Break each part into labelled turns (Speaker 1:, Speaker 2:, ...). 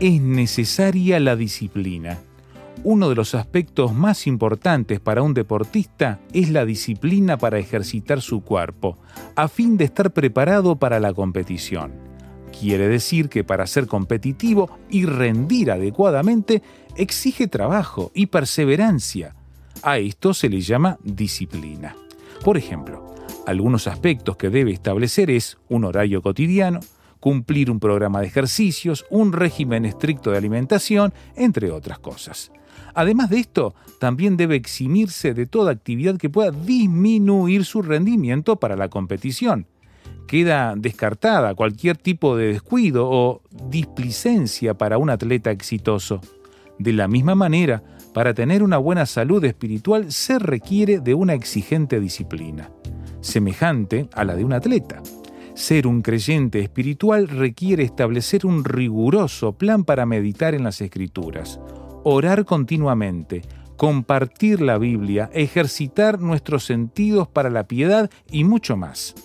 Speaker 1: Es necesaria la disciplina. Uno de los aspectos más importantes para un deportista es la disciplina para ejercitar su cuerpo, a fin de estar preparado para la competición. Quiere decir que para ser competitivo y rendir adecuadamente exige trabajo y perseverancia. A esto se le llama disciplina. Por ejemplo, algunos aspectos que debe establecer es un horario cotidiano, cumplir un programa de ejercicios, un régimen estricto de alimentación, entre otras cosas. Además de esto, también debe eximirse de toda actividad que pueda disminuir su rendimiento para la competición. Queda descartada cualquier tipo de descuido o displicencia para un atleta exitoso. De la misma manera, para tener una buena salud espiritual se requiere de una exigente disciplina, semejante a la de un atleta. Ser un creyente espiritual requiere establecer un riguroso plan para meditar en las escrituras, orar continuamente, compartir la Biblia, ejercitar nuestros sentidos para la piedad y mucho más.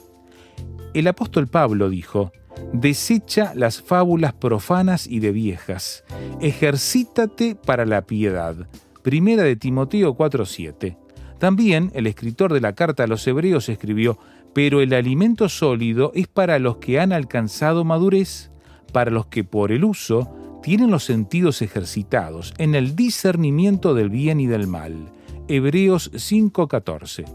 Speaker 1: El apóstol Pablo dijo, Desecha las fábulas profanas y de viejas. Ejercítate para la piedad. Primera de Timoteo 4:7. También el escritor de la carta a los hebreos escribió, pero el alimento sólido es para los que han alcanzado madurez, para los que por el uso tienen los sentidos ejercitados en el discernimiento del bien y del mal. Hebreos 5:14.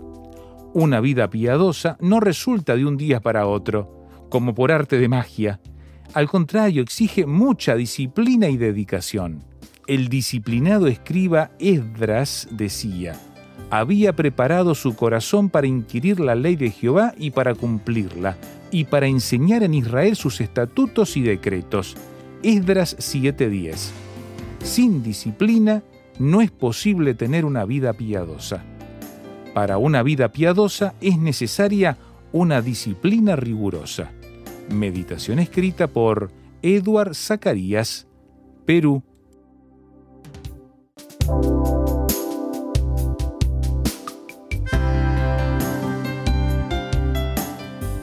Speaker 1: Una vida piadosa no resulta de un día para otro como por arte de magia. Al contrario, exige mucha disciplina y dedicación. El disciplinado escriba Esdras decía, había preparado su corazón para inquirir la ley de Jehová y para cumplirla, y para enseñar en Israel sus estatutos y decretos. Esdras 7:10. Sin disciplina no es posible tener una vida piadosa. Para una vida piadosa es necesaria una disciplina rigurosa. Meditación escrita por Edward Zacarías, Perú.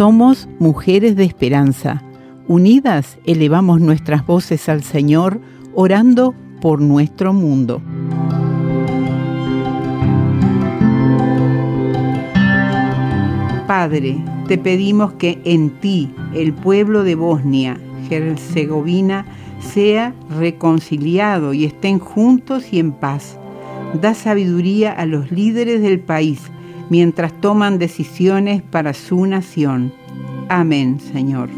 Speaker 2: Somos mujeres de esperanza. Unidas elevamos nuestras voces al Señor, orando por nuestro mundo. Padre, te pedimos que en ti el pueblo de Bosnia, Herzegovina, sea reconciliado y estén juntos y en paz. Da sabiduría a los líderes del país mientras toman decisiones para su nación. Amén, Señor.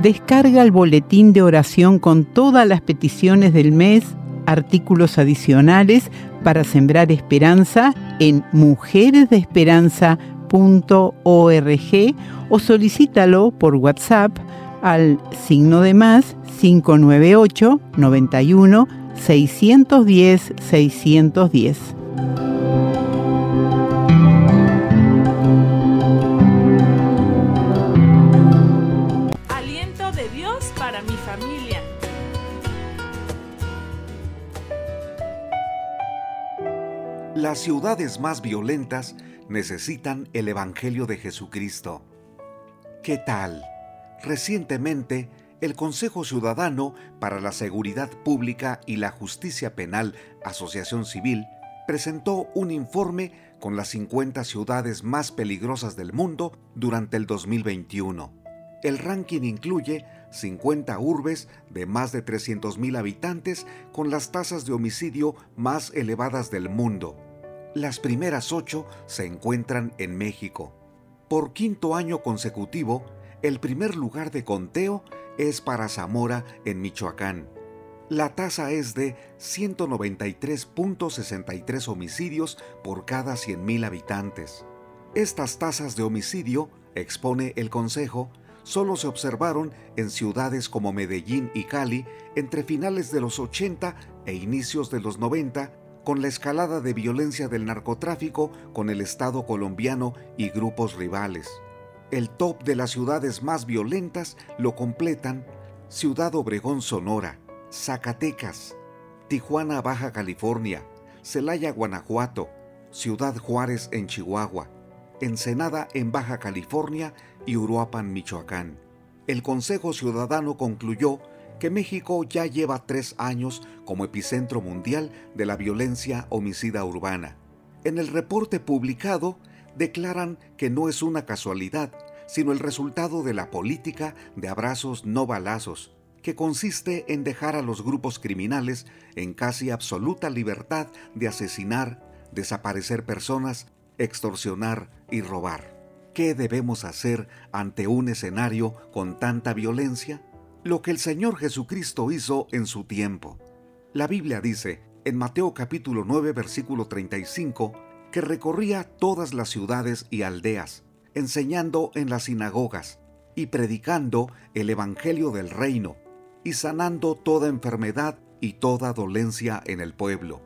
Speaker 2: Descarga el boletín de oración con todas las peticiones del mes, artículos adicionales para sembrar esperanza en mujeresdeesperanza.org o solicítalo por WhatsApp al signo de más 598 91 610 610.
Speaker 3: Las ciudades más violentas necesitan el Evangelio de Jesucristo. ¿Qué tal? Recientemente, el Consejo Ciudadano para la Seguridad Pública y la Justicia Penal, Asociación Civil, presentó un informe con las 50 ciudades más peligrosas del mundo durante el 2021. El ranking incluye 50 urbes de más de 300.000 habitantes con las tasas de homicidio más elevadas del mundo las primeras ocho se encuentran en México. Por quinto año consecutivo, el primer lugar de conteo es para Zamora, en Michoacán. La tasa es de 193.63 homicidios por cada 100.000 habitantes. Estas tasas de homicidio, expone el Consejo, solo se observaron en ciudades como Medellín y Cali entre finales de los 80 e inicios de los 90 con la escalada de violencia del narcotráfico con el Estado colombiano y grupos rivales. El top de las ciudades más violentas lo completan Ciudad Obregón, Sonora, Zacatecas, Tijuana, Baja California, Celaya, Guanajuato, Ciudad Juárez en Chihuahua, Ensenada en Baja California y Uruapan, Michoacán. El Consejo Ciudadano concluyó que México ya lleva tres años como epicentro mundial de la violencia homicida urbana. En el reporte publicado declaran que no es una casualidad, sino el resultado de la política de abrazos no balazos, que consiste en dejar a los grupos criminales en casi absoluta libertad de asesinar, desaparecer personas, extorsionar y robar. ¿Qué debemos hacer ante un escenario con tanta violencia? lo que el Señor Jesucristo hizo en su tiempo. La Biblia dice en Mateo capítulo 9 versículo 35 que recorría todas las ciudades y aldeas, enseñando en las sinagogas y predicando el Evangelio del reino y sanando toda enfermedad y toda dolencia en el pueblo.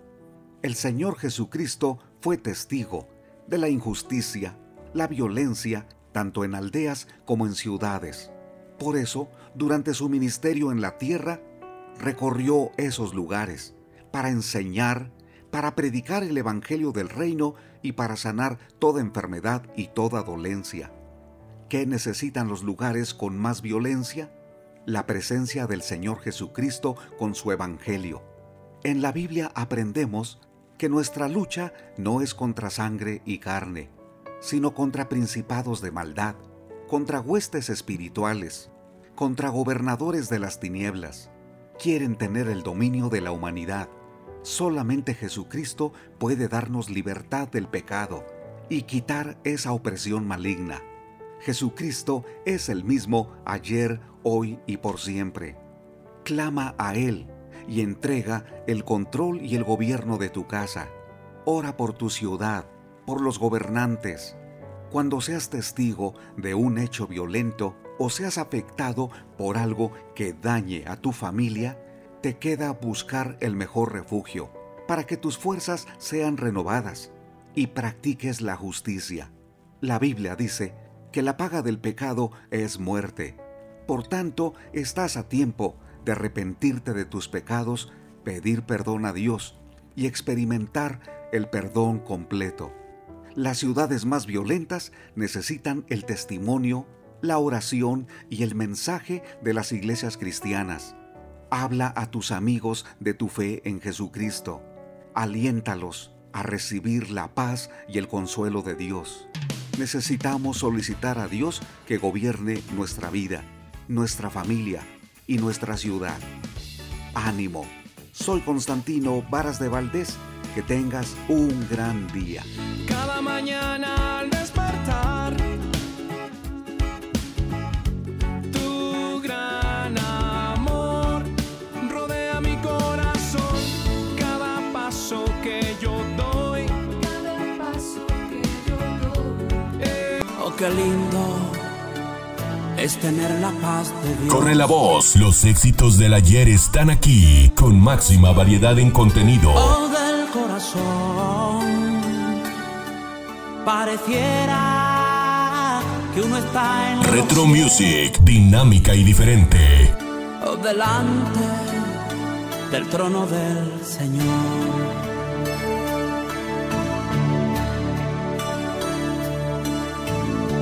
Speaker 3: El Señor Jesucristo fue testigo de la injusticia, la violencia, tanto en aldeas como en ciudades. Por eso, durante su ministerio en la tierra, recorrió esos lugares para enseñar, para predicar el Evangelio del Reino y para sanar toda enfermedad y toda dolencia. ¿Qué necesitan los lugares con más violencia? La presencia del Señor Jesucristo con su Evangelio. En la Biblia aprendemos que nuestra lucha no es contra sangre y carne, sino contra principados de maldad, contra huestes espirituales, contra gobernadores de las tinieblas. Quieren tener el dominio de la humanidad. Solamente Jesucristo puede darnos libertad del pecado y quitar esa opresión maligna. Jesucristo es el mismo ayer, hoy y por siempre. Clama a Él y entrega el control y el gobierno de tu casa. Ora por tu ciudad, por los gobernantes. Cuando seas testigo de un hecho violento, o seas afectado por algo que dañe a tu familia, te queda buscar el mejor refugio para que tus fuerzas sean renovadas y practiques la justicia. La Biblia dice que la paga del pecado es muerte. Por tanto, estás a tiempo de arrepentirte de tus pecados, pedir perdón a Dios y experimentar el perdón completo. Las ciudades más violentas necesitan el testimonio la oración y el mensaje de las iglesias cristianas. Habla a tus amigos de tu fe en Jesucristo. Aliéntalos a recibir la paz y el consuelo de Dios. Necesitamos solicitar a Dios que gobierne nuestra vida, nuestra familia y nuestra ciudad. Ánimo. Soy Constantino Varas de Valdés. Que tengas un gran día.
Speaker 4: Cada mañana qué lindo es tener la paz de Dios.
Speaker 5: Corre la voz, los éxitos del ayer están aquí, con máxima variedad en contenido.
Speaker 4: Oh, del corazón. Pareciera que uno está en
Speaker 5: Retro Music, dinámica y diferente.
Speaker 4: oh, delante del trono del Señor.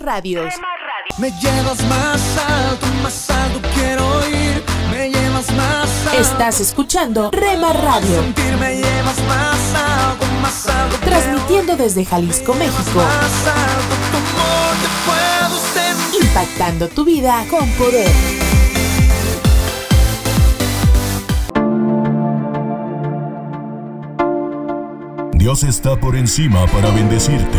Speaker 6: Radios.
Speaker 7: Me llevas más alto, más alto quiero ir. Me llevas más alto.
Speaker 6: Estás escuchando Rema Radio,
Speaker 7: Sentir, me llevas más alto, más alto.
Speaker 6: transmitiendo desde Jalisco, México,
Speaker 7: Más alto, tu amor te puedo sentir.
Speaker 6: impactando tu vida con poder.
Speaker 5: Dios está por encima para bendecirte,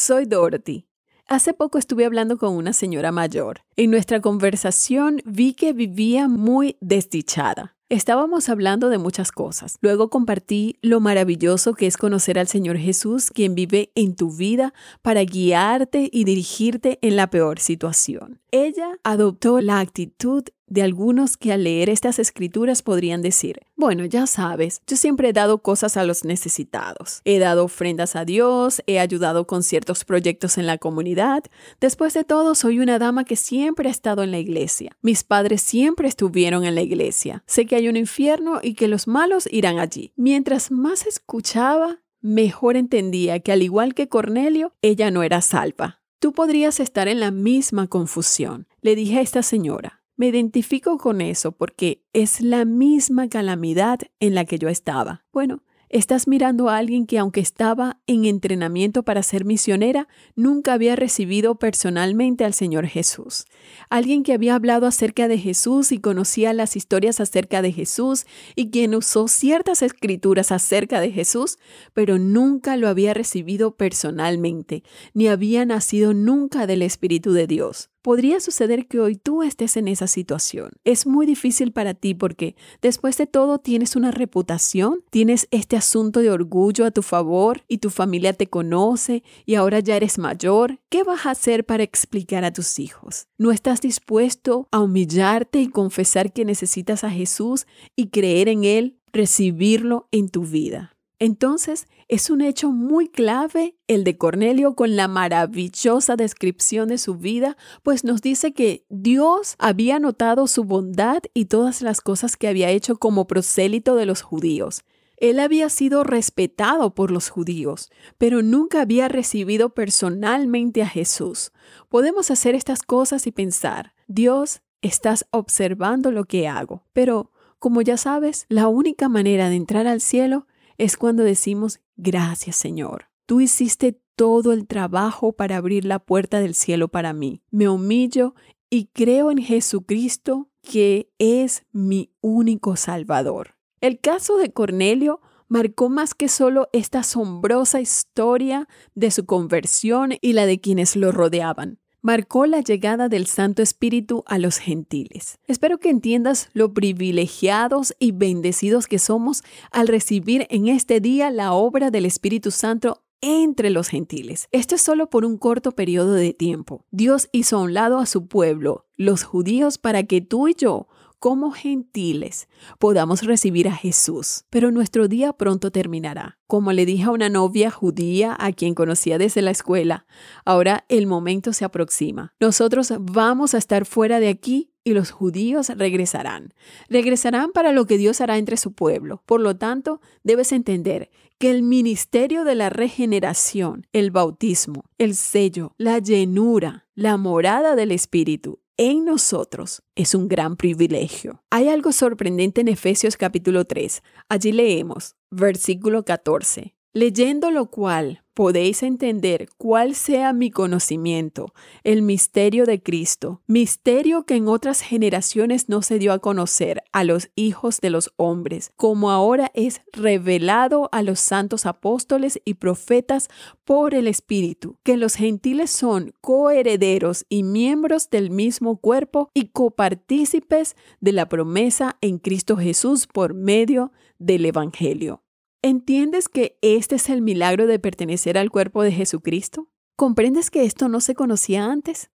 Speaker 8: Soy Dorothy. Hace poco estuve hablando con una señora mayor. En nuestra conversación vi que vivía muy desdichada. Estábamos hablando de muchas cosas. Luego compartí lo maravilloso que es conocer al Señor Jesús, quien vive en tu vida para guiarte y dirigirte en la peor situación. Ella adoptó la actitud de algunos que al leer estas escrituras podrían decir, bueno, ya sabes, yo siempre he dado cosas a los necesitados. He dado ofrendas a Dios, he ayudado con ciertos proyectos en la comunidad. Después de todo, soy una dama que siempre ha estado en la iglesia. Mis padres siempre estuvieron en la iglesia. Sé que hay un infierno y que los malos irán allí. Mientras más escuchaba, mejor entendía que al igual que Cornelio, ella no era salva. Tú podrías estar en la misma confusión. Le dije a esta señora, me identifico con eso porque es la misma calamidad en la que yo estaba. Bueno, estás mirando a alguien que aunque estaba en entrenamiento para ser misionera, nunca había recibido personalmente al Señor Jesús. Alguien que había hablado acerca de Jesús y conocía las historias acerca de Jesús y quien usó ciertas escrituras acerca de Jesús, pero nunca lo había recibido personalmente, ni había nacido nunca del Espíritu de Dios. Podría suceder que hoy tú estés en esa situación. Es muy difícil para ti porque después de todo tienes una reputación, tienes este asunto de orgullo a tu favor y tu familia te conoce y ahora ya eres mayor. ¿Qué vas a hacer para explicar a tus hijos? ¿No estás dispuesto a humillarte y confesar que necesitas a Jesús y creer en Él, recibirlo en tu vida? Entonces, es un hecho muy clave el de Cornelio con la maravillosa descripción de su vida, pues nos dice que Dios había notado su bondad y todas las cosas que había hecho como prosélito de los judíos. Él había sido respetado por los judíos, pero nunca había recibido personalmente a Jesús. Podemos hacer estas cosas y pensar, Dios, estás observando lo que hago, pero como ya sabes, la única manera de entrar al cielo es cuando decimos, gracias Señor. Tú hiciste todo el trabajo para abrir la puerta del cielo para mí. Me humillo y creo en Jesucristo que es mi único Salvador. El caso de Cornelio marcó más que solo esta asombrosa historia de su conversión y la de quienes lo rodeaban marcó la llegada del Santo Espíritu a los gentiles. Espero que entiendas lo privilegiados y bendecidos que somos al recibir en este día la obra del Espíritu Santo entre los gentiles. Esto es solo por un corto periodo de tiempo. Dios hizo a un lado a su pueblo, los judíos, para que tú y yo como gentiles podamos recibir a Jesús. Pero nuestro día pronto terminará. Como le dije a una novia judía a quien conocía desde la escuela, ahora el momento se aproxima. Nosotros vamos a estar fuera de aquí y los judíos regresarán. Regresarán para lo que Dios hará entre su pueblo. Por lo tanto, debes entender que el ministerio de la regeneración, el bautismo, el sello, la llenura, la morada del Espíritu en nosotros es un gran privilegio. Hay algo sorprendente en Efesios capítulo 3. Allí leemos, versículo 14. Leyendo lo cual podéis entender cuál sea mi conocimiento, el misterio de Cristo, misterio que en otras generaciones no se dio a conocer a los hijos de los hombres, como ahora es revelado a los santos apóstoles y profetas por el Espíritu, que los gentiles son coherederos y miembros del mismo cuerpo y copartícipes de la promesa en Cristo Jesús por medio del Evangelio. ¿Entiendes que este es el milagro de pertenecer al cuerpo de Jesucristo? ¿Comprendes que esto no se conocía antes?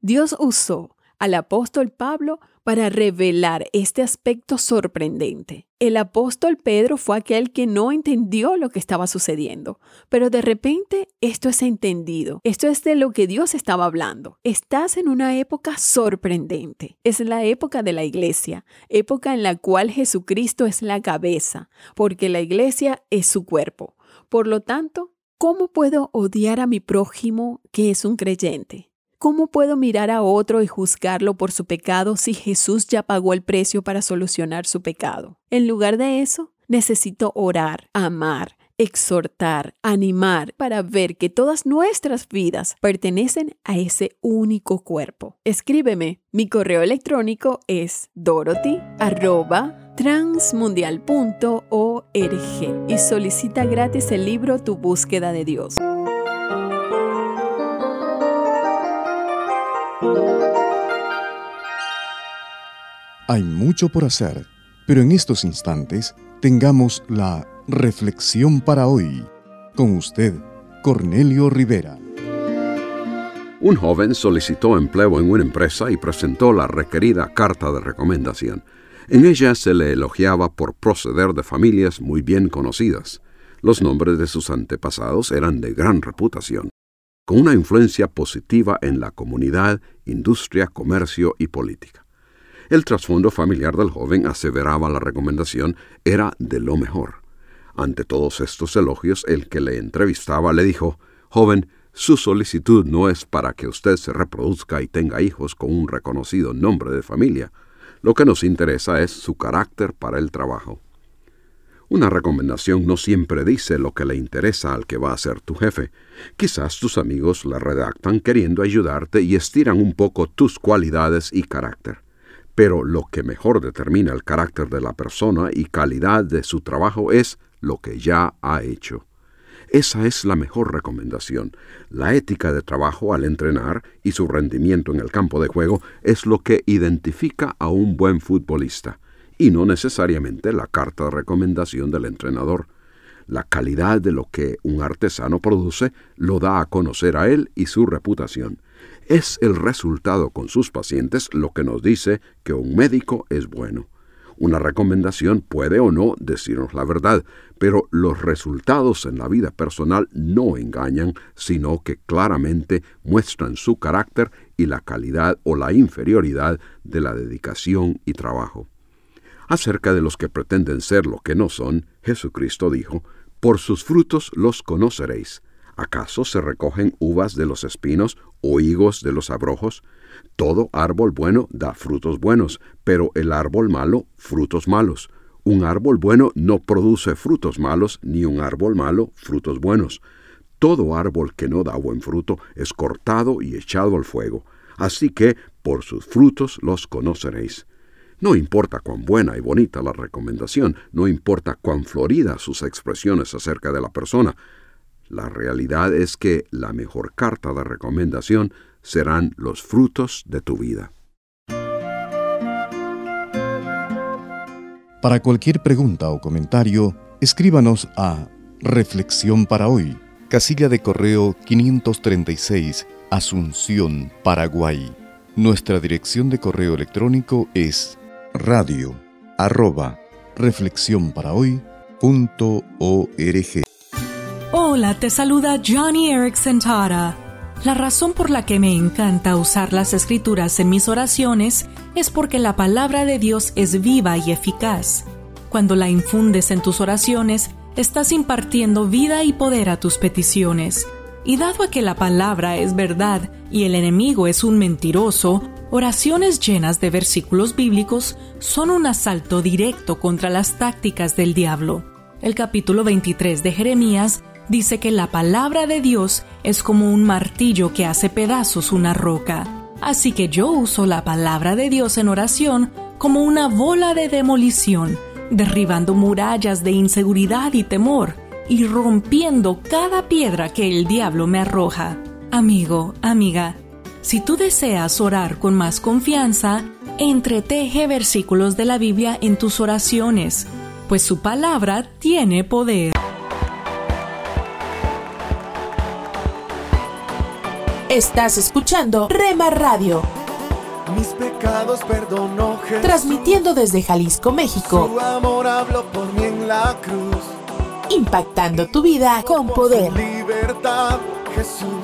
Speaker 8: Dios usó al apóstol Pablo para revelar este aspecto sorprendente. El apóstol Pedro fue aquel que no entendió lo que estaba sucediendo, pero de repente esto es entendido. Esto es de lo que Dios estaba hablando. Estás en una época sorprendente. Es la época de la iglesia, época en la cual Jesucristo es la cabeza, porque la iglesia es su cuerpo. Por lo tanto, ¿cómo puedo odiar a mi prójimo que es un creyente? ¿Cómo puedo mirar a otro y juzgarlo por su pecado si Jesús ya pagó el precio para solucionar su pecado? En lugar de eso, necesito orar, amar, exhortar, animar para ver que todas nuestras vidas pertenecen a ese único cuerpo. Escríbeme. Mi correo electrónico es dorothy@transmundial.org y solicita gratis el libro Tu búsqueda de Dios.
Speaker 9: Hay mucho por hacer, pero en estos instantes tengamos la reflexión para hoy. Con usted, Cornelio Rivera.
Speaker 10: Un joven solicitó empleo en una empresa y presentó la requerida carta de recomendación. En ella se le elogiaba por proceder de familias muy bien conocidas. Los nombres de sus antepasados eran de gran reputación, con una influencia positiva en la comunidad, industria, comercio y política. El trasfondo familiar del joven, aseveraba la recomendación, era de lo mejor. Ante todos estos elogios, el que le entrevistaba le dijo, Joven, su solicitud no es para que usted se reproduzca y tenga hijos con un reconocido nombre de familia. Lo que nos interesa es su carácter para el trabajo. Una recomendación no siempre dice lo que le interesa al que va a ser tu jefe. Quizás tus amigos la redactan queriendo ayudarte y estiran un poco tus cualidades y carácter. Pero lo que mejor determina el carácter de la persona y calidad de su trabajo es lo que ya ha hecho. Esa es la mejor recomendación. La ética de trabajo al entrenar y su rendimiento en el campo de juego es lo que identifica a un buen futbolista, y no necesariamente la carta de recomendación del entrenador. La calidad de lo que un artesano produce lo da a conocer a él y su reputación. Es el resultado con sus pacientes lo que nos dice que un médico es bueno. Una recomendación puede o no decirnos la verdad, pero los resultados en la vida personal no engañan, sino que claramente muestran su carácter y la calidad o la inferioridad de la dedicación y trabajo. Acerca de los que pretenden ser lo que no son, Jesucristo dijo, Por sus frutos los conoceréis. ¿Acaso se recogen uvas de los espinos o higos de los abrojos? Todo árbol bueno da frutos buenos, pero el árbol malo frutos malos. Un árbol bueno no produce frutos malos, ni un árbol malo frutos buenos. Todo árbol que no da buen fruto es cortado y echado al fuego. Así que por sus frutos los conoceréis. No importa cuán buena y bonita la recomendación, no importa cuán florida sus expresiones acerca de la persona, la realidad es que la mejor carta de recomendación serán los frutos de tu vida.
Speaker 9: Para cualquier pregunta o comentario, escríbanos a Reflexión para hoy, casilla de correo 536, Asunción, Paraguay. Nuestra dirección de correo electrónico es radio arroba.
Speaker 11: Hola, te saluda Johnny Erickson Tara. La razón por la que me encanta usar las escrituras en mis oraciones es porque la palabra de Dios es viva y eficaz. Cuando la infundes en tus oraciones, estás impartiendo vida y poder a tus peticiones. Y dado a que la palabra es verdad y el enemigo es un mentiroso, oraciones llenas de versículos bíblicos son un asalto directo contra las tácticas del diablo. El capítulo 23 de Jeremías dice que la palabra de Dios es como un martillo que hace pedazos una roca. Así que yo uso la palabra de Dios en oración como una bola de demolición, derribando murallas de inseguridad y temor y rompiendo cada piedra que el diablo me arroja. Amigo, amiga, si tú deseas orar con más confianza, entreteje versículos de la Biblia en tus oraciones, pues su palabra tiene poder.
Speaker 6: Estás escuchando Rema Radio.
Speaker 7: Mis pecados perdonó Jesús.
Speaker 6: Transmitiendo desde Jalisco, México.
Speaker 7: Su amor habló por mí en la cruz.
Speaker 6: Impactando tu vida con poder.
Speaker 7: Libertad, Jesús, Jesús.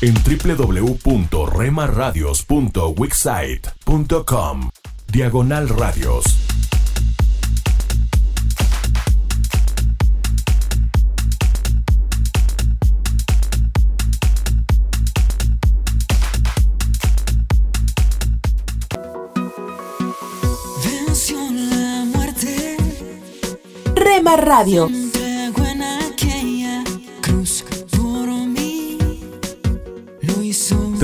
Speaker 5: en www.remaradios.wixsite.com Diagonal Radios.
Speaker 12: Venció la muerte.
Speaker 6: Rema Radio.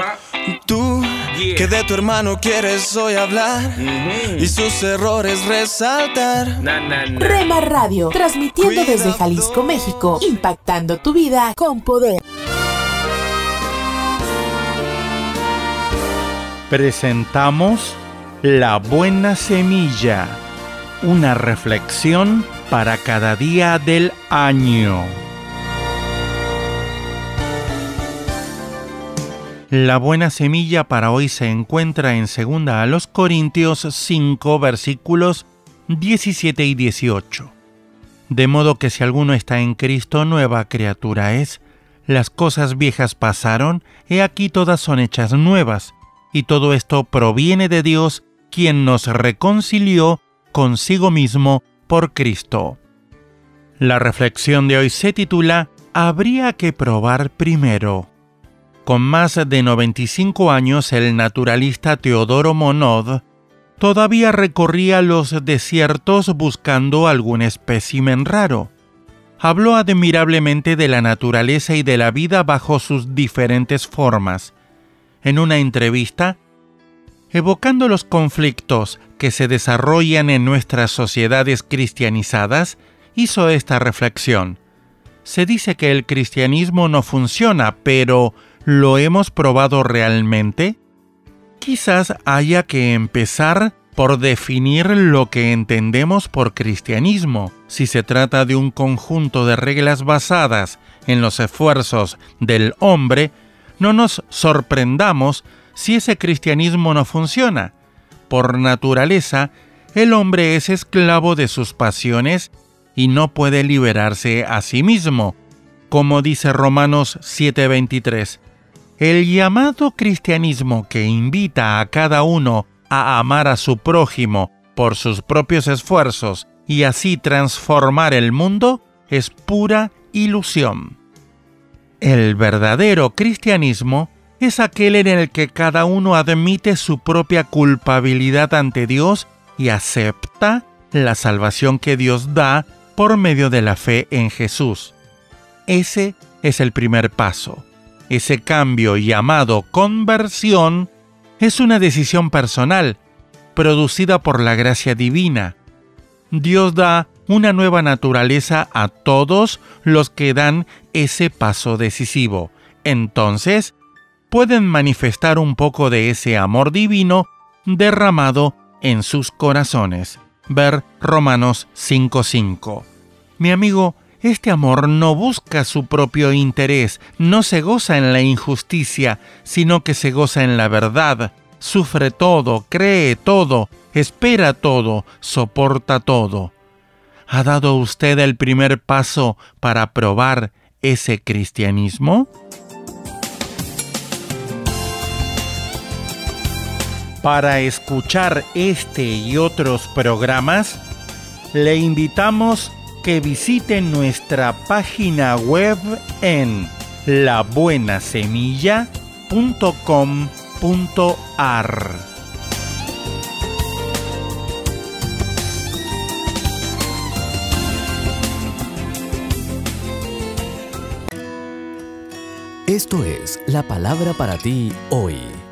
Speaker 13: Ajá.
Speaker 7: Tú
Speaker 13: Yeah.
Speaker 7: que de tu hermano quieres hoy hablar y sus errores resaltar.
Speaker 13: Na, na, na.
Speaker 6: Rema Radio. Transmitiendo desde. Jalisco, México. Impactando tu vida con poder.
Speaker 14: presentamos La Buena Semilla, una reflexión para cada día del año. La buena semilla para hoy se encuentra en 2 a los Corintios 5 versículos 17 y 18. De modo que si alguno está en Cristo, nueva criatura es. Las cosas viejas pasaron, he aquí todas son hechas nuevas, y todo esto proviene de Dios, quien nos reconcilió consigo mismo por Cristo. La reflexión de hoy se titula Habría que probar primero. Con más de 95 años, el naturalista Teodoro Monod todavía recorría los desiertos buscando algún espécimen raro. Habló admirablemente de la naturaleza y de la vida bajo sus diferentes formas. En una entrevista, evocando los conflictos que se desarrollan en nuestras sociedades cristianizadas, hizo esta reflexión. Se dice que el cristianismo no funciona, pero ¿lo hemos probado realmente? quizás haya que empezar por definir lo que entendemos por cristianismo. Si se trata de un conjunto de reglas basadas en los esfuerzos del hombre, no nos sorprendamos si ese cristianismo no funciona. Por naturaleza, el hombre es esclavo de sus pasiones y no puede liberarse a sí mismo. Como dice Romanos 7:23, el llamado cristianismo que invita a cada uno a amar a su prójimo por sus propios esfuerzos y así transformar el mundo es pura ilusión. El verdadero cristianismo es aquel en el que cada uno admite su propia culpabilidad ante Dios y acepta la salvación que Dios da por medio de la fe en Jesús. Ese es el primer paso. Ese cambio llamado conversión es una decisión personal, producida por la gracia divina. Dios da una nueva naturaleza a todos los que dan ese paso decisivo. Entonces, pueden manifestar un poco de ese amor divino derramado en sus corazones. Ver Romanos 5:5. Mi amigo, este amor no busca su propio interés, no se goza en la injusticia, sino que se goza en la verdad, sufre todo, cree todo, espera todo, soporta todo. ¿Ha dado usted el primer paso para probar ese cristianismo? Para escuchar este y otros programas, le invitamos que visite nuestra página web en labuenasemilla.com.ar.
Speaker 15: Esto es la palabra para ti hoy.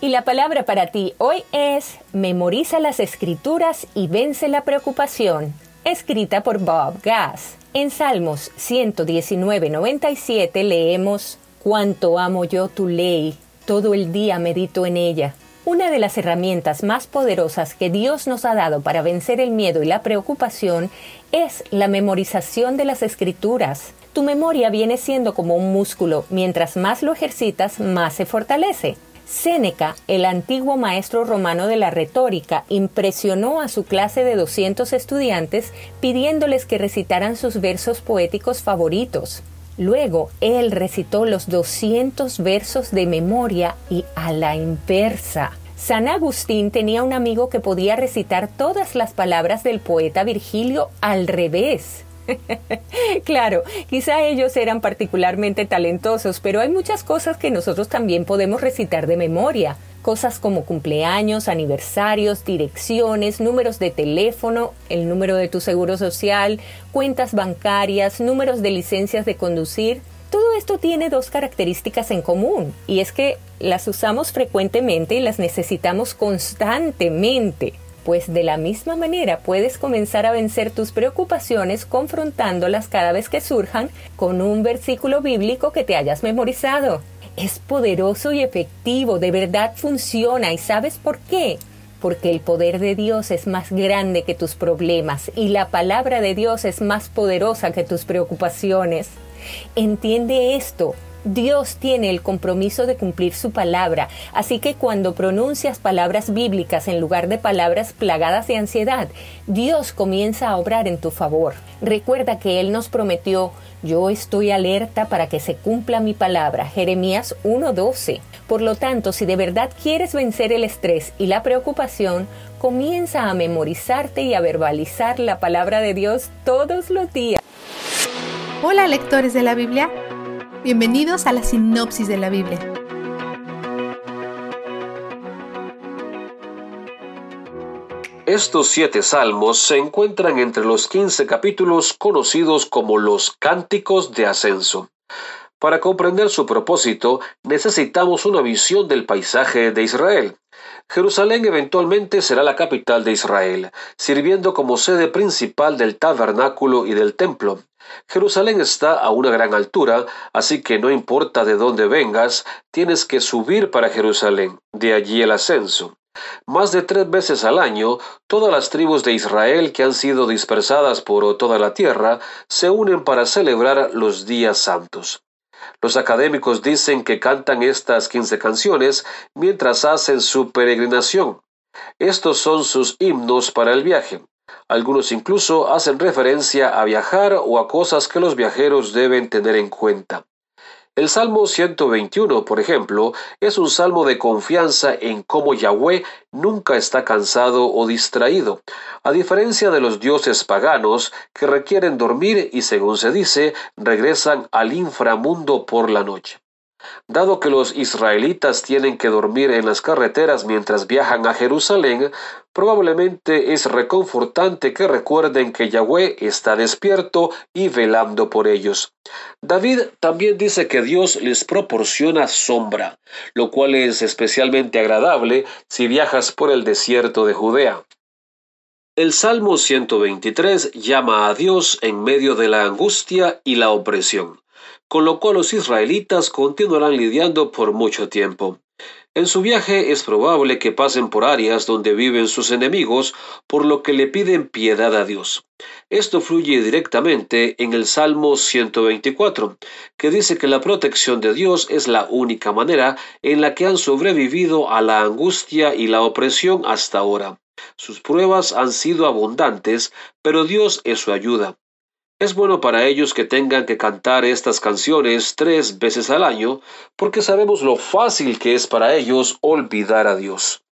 Speaker 16: Y la palabra para ti hoy es Memoriza las escrituras y vence la preocupación, escrita por Bob Gass. En Salmos 119.97 leemos, Cuánto amo yo tu ley, todo el día medito en ella. Una de las herramientas más poderosas que Dios nos ha dado para vencer el miedo y la preocupación es la memorización de las escrituras. Tu memoria viene siendo como un músculo, mientras más lo ejercitas, más se fortalece. Séneca, el antiguo maestro romano de la retórica, impresionó a su clase de 200 estudiantes pidiéndoles que recitaran sus versos poéticos favoritos. Luego, él recitó los 200 versos de memoria y a la inversa. San Agustín tenía un amigo que podía recitar todas las palabras del poeta Virgilio al revés. claro, quizá ellos eran particularmente talentosos, pero hay muchas cosas que nosotros también podemos recitar de memoria. Cosas como cumpleaños, aniversarios, direcciones, números de teléfono, el número de tu seguro social, cuentas bancarias, números de licencias de conducir. Todo esto tiene dos características en común, y es que las usamos frecuentemente y las necesitamos constantemente pues de la misma manera puedes comenzar a vencer tus preocupaciones confrontándolas cada vez que surjan con un versículo bíblico que te hayas memorizado. Es poderoso y efectivo, de verdad funciona y ¿sabes por qué? Porque el poder de Dios es más grande que tus problemas y la palabra de Dios es más poderosa que tus preocupaciones. Entiende esto, Dios tiene el compromiso de cumplir su palabra, así que cuando pronuncias palabras bíblicas en lugar de palabras plagadas de ansiedad, Dios comienza a obrar en tu favor. Recuerda que Él nos prometió, yo estoy alerta para que se cumpla mi palabra, Jeremías 1.12. Por lo tanto, si de verdad quieres vencer el estrés y la preocupación, comienza a memorizarte y a verbalizar la palabra de Dios todos los días.
Speaker 17: Hola lectores de la Biblia. Bienvenidos a la sinopsis de la Biblia.
Speaker 18: Estos siete salmos se encuentran entre los quince capítulos conocidos como los Cánticos de Ascenso. Para comprender su propósito, necesitamos una visión del paisaje de Israel. Jerusalén eventualmente será la capital de Israel, sirviendo como sede principal del tabernáculo y del templo. Jerusalén está a una gran altura, así que no importa de dónde vengas, tienes que subir para Jerusalén, de allí el ascenso. Más de tres veces al año, todas las tribus de Israel que han sido dispersadas por toda la tierra se unen para celebrar los días santos. Los académicos dicen que cantan estas quince canciones mientras hacen su peregrinación. Estos son sus himnos para el viaje. Algunos incluso hacen referencia a viajar o a cosas que los viajeros deben tener en cuenta. El Salmo 121, por ejemplo, es un salmo de confianza en cómo Yahweh nunca está cansado o distraído, a diferencia de los dioses paganos que requieren dormir y, según se dice, regresan al inframundo por la noche. Dado que los israelitas tienen que dormir en las carreteras mientras viajan a Jerusalén, probablemente es reconfortante que recuerden que Yahweh está despierto y velando por ellos. David también dice que Dios les proporciona sombra, lo cual es especialmente agradable si viajas por el desierto de Judea. El Salmo 123 llama a Dios en medio de la angustia y la opresión con lo cual los israelitas continuarán lidiando por mucho tiempo. En su viaje es probable que pasen por áreas donde viven sus enemigos, por lo que le piden piedad a Dios. Esto fluye directamente en el Salmo 124, que dice que la protección de Dios es la única manera en la que han sobrevivido a la angustia y la opresión hasta ahora. Sus pruebas han sido abundantes, pero Dios es su ayuda. Es bueno para ellos que tengan que cantar estas canciones tres veces al año, porque sabemos lo fácil que es para ellos olvidar a Dios.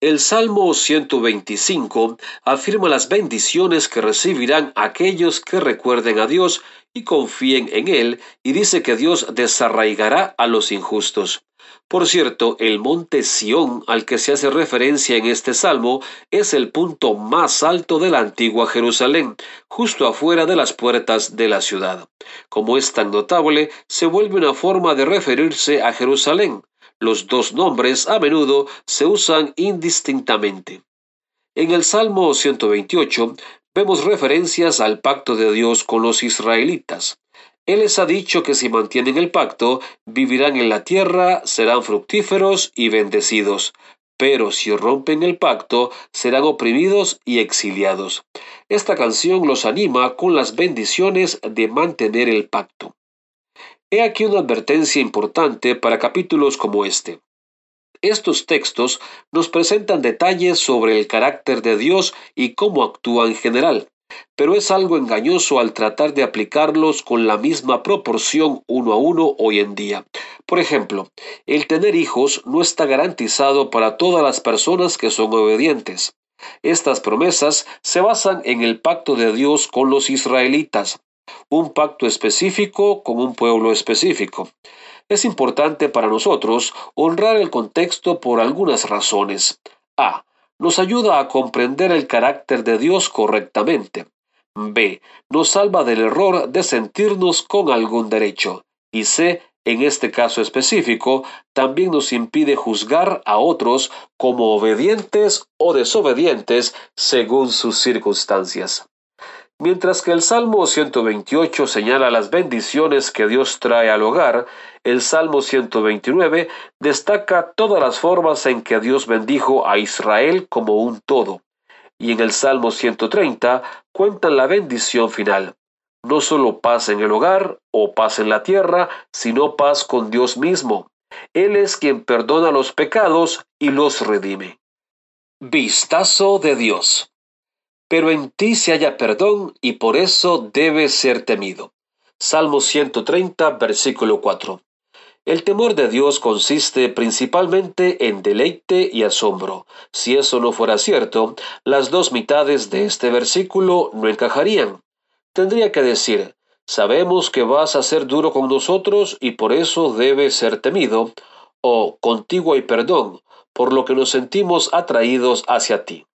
Speaker 18: El Salmo 125 afirma las bendiciones que recibirán aquellos que recuerden a Dios y confíen en Él, y dice que Dios desarraigará a los injustos. Por cierto, el monte Sión al que se hace referencia en este salmo es el punto más alto de la antigua Jerusalén, justo afuera de las puertas de la ciudad. Como es tan notable, se vuelve una forma de referirse a Jerusalén. Los dos nombres a menudo se usan indistintamente. En el Salmo 128 vemos referencias al pacto de Dios con los israelitas. Él les ha dicho que si mantienen el pacto, vivirán en la tierra, serán fructíferos y bendecidos. Pero si rompen el pacto, serán oprimidos y exiliados. Esta canción los anima con las bendiciones de mantener el pacto. He aquí una advertencia importante para capítulos como este. Estos textos nos presentan detalles sobre el carácter de Dios y cómo actúa en general pero es algo engañoso al tratar de aplicarlos con la misma proporción uno a uno hoy en día. Por ejemplo, el tener hijos no está garantizado para todas las personas que son obedientes. Estas promesas se basan en el pacto de Dios con los israelitas, un pacto específico con un pueblo específico. Es importante para nosotros honrar el contexto por algunas razones. A nos ayuda a comprender el carácter de Dios correctamente. B. Nos salva del error de sentirnos con algún derecho. Y C. En este caso específico, también nos impide juzgar a otros como obedientes o desobedientes según sus circunstancias. Mientras que el Salmo 128 señala las bendiciones que Dios trae al hogar, el Salmo 129 destaca todas las formas en que Dios bendijo a Israel como un todo. Y en el Salmo 130 cuentan la bendición final. No solo paz en el hogar o paz en la tierra, sino paz con Dios mismo. Él es quien perdona los pecados y los redime. Vistazo de Dios pero en ti se halla perdón y por eso debe ser temido. Salmo 130, versículo 4. El temor de Dios consiste principalmente en deleite y asombro. Si eso no fuera cierto, las dos mitades de este versículo no encajarían. Tendría que decir, sabemos que vas a ser duro con nosotros y por eso debe ser temido, o contigo hay perdón, por lo que nos sentimos atraídos hacia ti.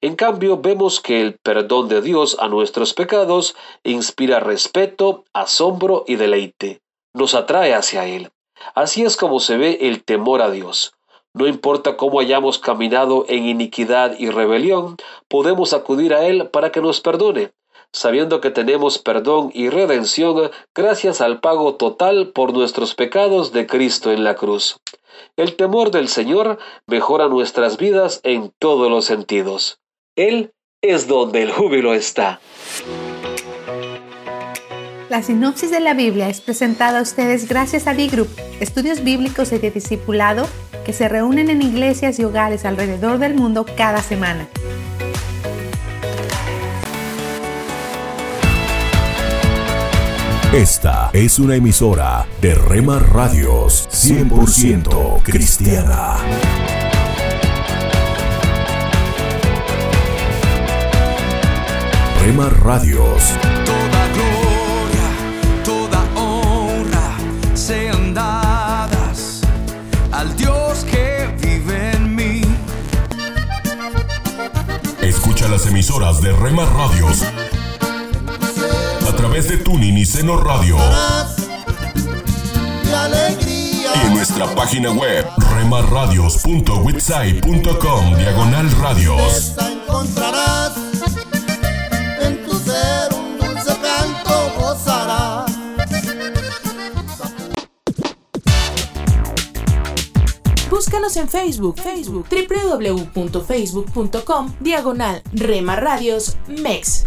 Speaker 18: En cambio, vemos que el perdón de Dios a nuestros pecados inspira respeto, asombro y deleite. Nos atrae hacia Él. Así es como se ve el temor a Dios. No importa cómo hayamos caminado en iniquidad y rebelión, podemos acudir a Él para que nos perdone. Sabiendo que tenemos perdón y redención gracias al pago total por nuestros pecados de Cristo en la cruz. El temor del Señor mejora nuestras vidas en todos los sentidos. Él es donde el júbilo está.
Speaker 17: La sinopsis de la Biblia es presentada a ustedes gracias a D-Group, estudios bíblicos y de discipulado que se reúnen en iglesias y hogares alrededor del mundo cada semana.
Speaker 5: Esta es una emisora de Rema Radios 100% cristiana. Rema Radios.
Speaker 19: Toda gloria, toda honra sean dadas al Dios que vive en mí.
Speaker 5: Escucha las emisoras de Rema Radios través de Tuning y Seno Radio. Y en nuestra página web remarradios.witsai.com diagonal radios.
Speaker 20: encontrarás en tu ser un dulce canto gozarás.
Speaker 6: Búscanos en Facebook, Facebook, www.facebook.com, diagonal Rema Radios MEX.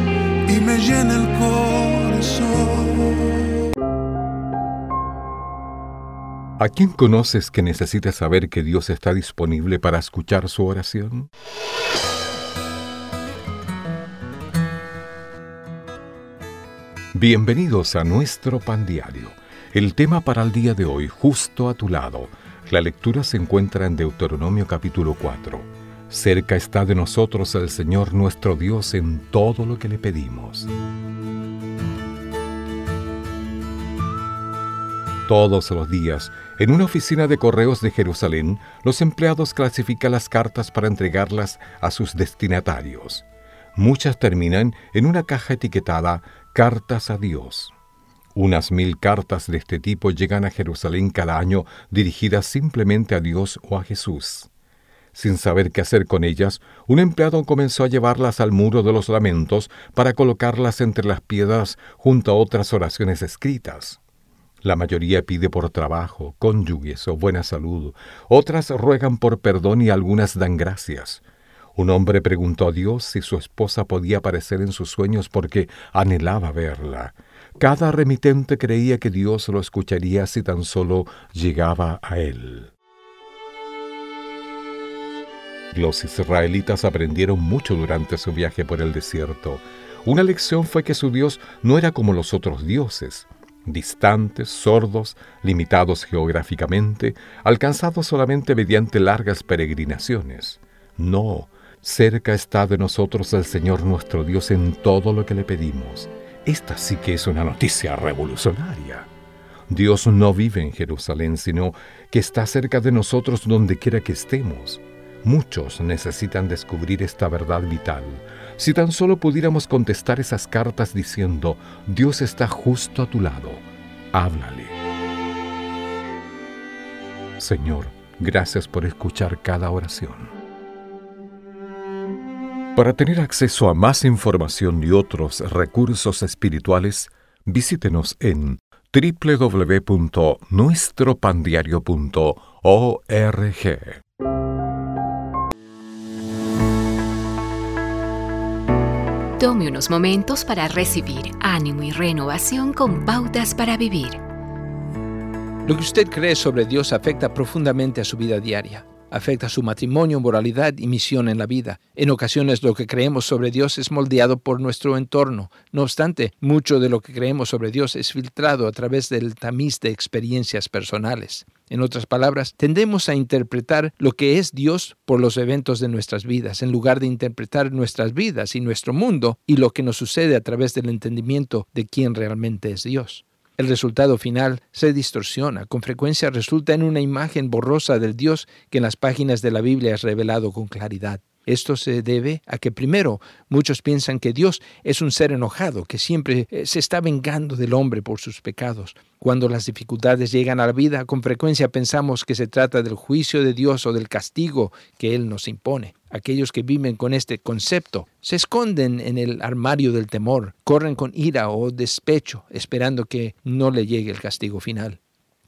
Speaker 21: ¿A quién conoces que necesita saber que Dios está disponible para escuchar su oración? Bienvenidos a nuestro pan diario. El tema para el día de hoy, justo a tu lado. La lectura se encuentra en Deuteronomio capítulo 4. Cerca está de nosotros el Señor nuestro Dios en todo lo que le pedimos. Todos los días, en una oficina de correos de Jerusalén, los empleados clasifican las cartas para entregarlas a sus destinatarios. Muchas terminan en una caja etiquetada Cartas a Dios. Unas mil cartas de este tipo llegan a Jerusalén cada año dirigidas simplemente a Dios o a Jesús. Sin saber qué hacer con ellas, un empleado comenzó a llevarlas al muro de los lamentos para colocarlas entre las piedras junto a otras oraciones escritas. La mayoría pide por trabajo, cónyuges o buena salud, otras ruegan por perdón y algunas dan gracias. Un hombre preguntó a Dios si su esposa podía aparecer en sus sueños porque anhelaba verla. Cada remitente creía que Dios lo escucharía si tan solo llegaba a él. Los israelitas aprendieron mucho durante su viaje por el desierto. Una lección fue que su Dios no era como los otros dioses, distantes, sordos, limitados geográficamente, alcanzados solamente mediante largas peregrinaciones. No, cerca está de nosotros el Señor nuestro Dios en todo lo que le pedimos. Esta sí que es una noticia revolucionaria. Dios no vive en Jerusalén, sino que está cerca de nosotros donde quiera que estemos. Muchos necesitan descubrir esta verdad vital. Si tan solo pudiéramos contestar esas cartas diciendo, Dios está justo a tu lado, háblale. Señor, gracias por escuchar cada oración. Para tener acceso a más información y otros recursos espirituales, visítenos en www.nuestropandiario.org.
Speaker 22: Tome unos momentos para recibir ánimo y renovación con pautas para vivir.
Speaker 23: Lo que usted cree sobre Dios afecta profundamente a su vida diaria.
Speaker 24: Afecta su matrimonio, moralidad y misión en la vida. En ocasiones lo que creemos sobre Dios es moldeado por nuestro entorno. No obstante, mucho de lo que creemos sobre Dios es filtrado a través del tamiz de experiencias personales. En otras palabras, tendemos a interpretar lo que es Dios por los eventos de nuestras vidas, en lugar de interpretar nuestras vidas y nuestro mundo y lo que nos sucede a través del entendimiento de quién realmente es Dios. El resultado final se distorsiona, con frecuencia resulta en una imagen borrosa del Dios que en las páginas de la Biblia es revelado con claridad. Esto se debe a que primero muchos piensan que Dios es un ser enojado, que siempre eh, se está vengando del hombre por sus pecados. Cuando las dificultades llegan a la vida, con frecuencia pensamos que se trata del juicio de Dios o del castigo que Él nos impone. Aquellos que viven con este concepto se esconden en el armario del temor, corren con ira o despecho, esperando que no le llegue el castigo final.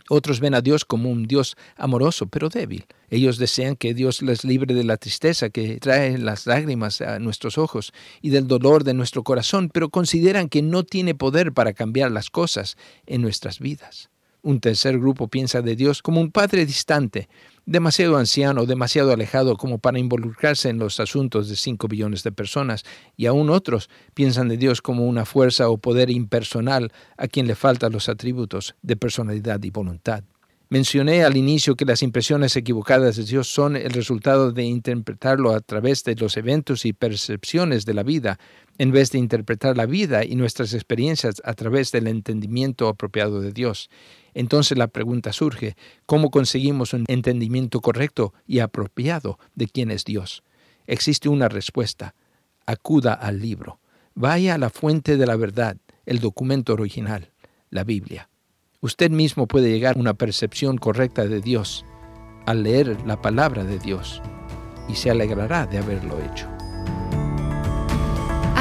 Speaker 24: Otros ven a Dios como un Dios amoroso, pero débil. Ellos desean que Dios les libre de la tristeza que trae las lágrimas a nuestros ojos y del dolor de nuestro corazón, pero consideran que no tiene poder para cambiar las cosas en nuestras vidas. Un tercer grupo piensa de Dios como un padre distante, demasiado anciano, demasiado alejado como para involucrarse en los asuntos de cinco billones de personas, y aún otros piensan de Dios como una fuerza o poder impersonal a quien le faltan los atributos de personalidad y voluntad. Mencioné al inicio que las impresiones equivocadas de Dios son el resultado de interpretarlo a través de los eventos y percepciones de la vida, en vez de interpretar la vida y nuestras experiencias a través del entendimiento apropiado de Dios. Entonces la pregunta surge, ¿cómo conseguimos un entendimiento correcto y apropiado de quién es Dios? Existe una respuesta. Acuda al libro. Vaya a la fuente de la verdad, el documento original, la Biblia. Usted mismo puede llegar a una percepción correcta de Dios al leer la palabra de Dios y se alegrará de haberlo hecho.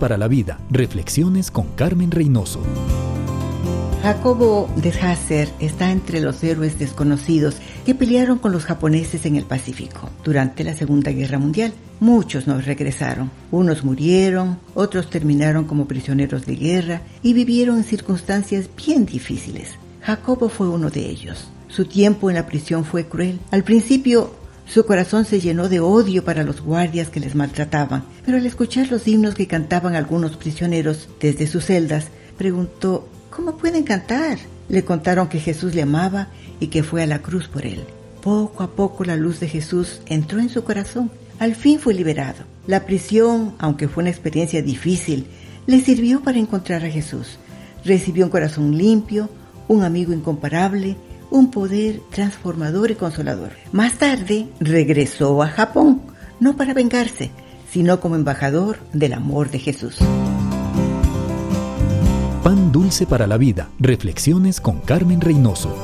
Speaker 25: Para la Vida. Reflexiones con Carmen Reynoso.
Speaker 23: Jacobo de Hasser está entre los héroes desconocidos que pelearon con los japoneses en el Pacífico durante la Segunda Guerra Mundial. Muchos no regresaron. Unos murieron, otros terminaron como prisioneros de guerra y vivieron en circunstancias bien difíciles. Jacobo fue uno de ellos. Su tiempo en la prisión fue cruel. Al principio su corazón se llenó de odio para los guardias que les maltrataban, pero al escuchar los himnos que cantaban algunos prisioneros desde sus celdas, preguntó, ¿cómo pueden cantar? Le contaron que Jesús le amaba y que fue a la cruz por él. Poco a poco la luz de Jesús entró en su corazón. Al fin fue liberado. La prisión, aunque fue una experiencia difícil, le sirvió para encontrar a Jesús. Recibió un corazón limpio, un amigo incomparable, un poder transformador y consolador. Más tarde regresó a Japón, no para vengarse, sino como embajador del amor de Jesús.
Speaker 25: Pan dulce para la vida. Reflexiones con Carmen Reynoso.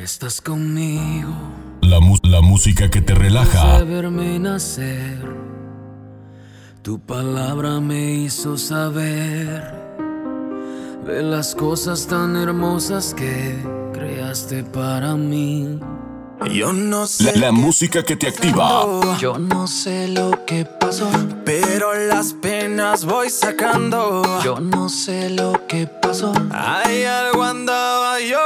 Speaker 4: Estás conmigo.
Speaker 5: La, la música que te relaja.
Speaker 4: nacer. Tu palabra me hizo saber de las cosas tan hermosas que creaste para mí.
Speaker 5: Yo no sé. La, la música que te activa.
Speaker 4: Yo no sé lo que pasó, pero las penas voy sacando. Yo no sé lo que pasó. Hay algo andaba yo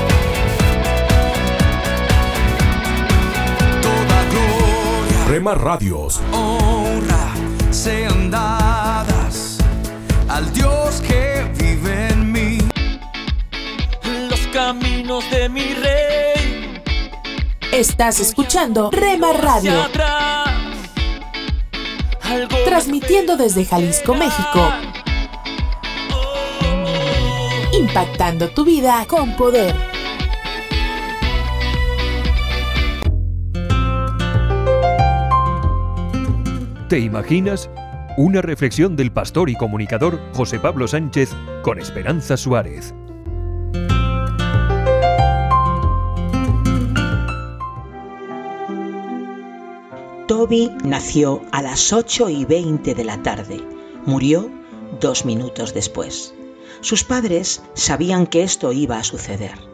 Speaker 5: Rema Radios.
Speaker 19: honra sean dadas al Dios que vive en mí.
Speaker 12: Los caminos de mi rey.
Speaker 6: Estás escuchando Rema Radio. Transmitiendo desde Jalisco, México. Impactando tu vida con poder.
Speaker 25: ¿Te imaginas? Una reflexión del pastor y comunicador José Pablo Sánchez con Esperanza Suárez.
Speaker 26: Toby nació a las 8 y 20 de la tarde. Murió dos minutos después. Sus padres sabían que esto iba a suceder.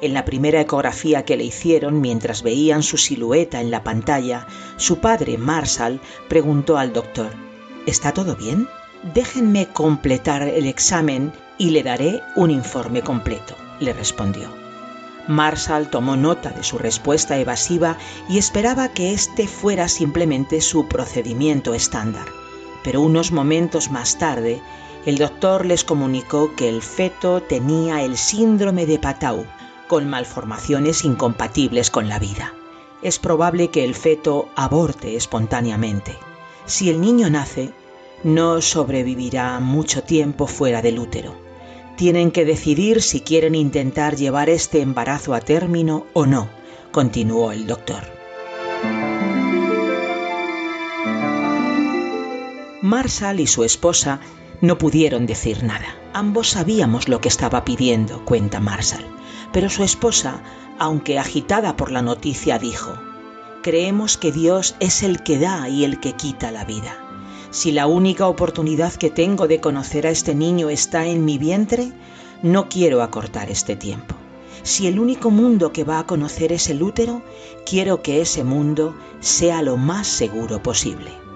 Speaker 26: En la primera ecografía que le hicieron mientras veían su silueta en la pantalla, su padre, Marshall, preguntó al doctor, ¿Está todo bien? Déjenme completar el examen y le daré un informe completo, le respondió. Marshall tomó nota de su respuesta evasiva y esperaba que este fuera simplemente su procedimiento estándar. Pero unos momentos más tarde, el doctor les comunicó que el feto tenía el síndrome de Patau, con malformaciones incompatibles con la vida. Es probable que el feto aborte espontáneamente. Si el niño nace, no sobrevivirá mucho tiempo fuera del útero. Tienen que decidir si quieren intentar llevar este embarazo a término o no, continuó el doctor. Marshall y su esposa no pudieron decir nada. Ambos sabíamos lo que estaba pidiendo, cuenta Marshall. Pero su esposa, aunque agitada por la noticia, dijo, Creemos que Dios es el que da y el que quita la vida. Si la única oportunidad que tengo de conocer a este niño está en mi vientre, no quiero acortar este tiempo. Si el único mundo que va a conocer es el útero, quiero que ese mundo sea lo más seguro posible.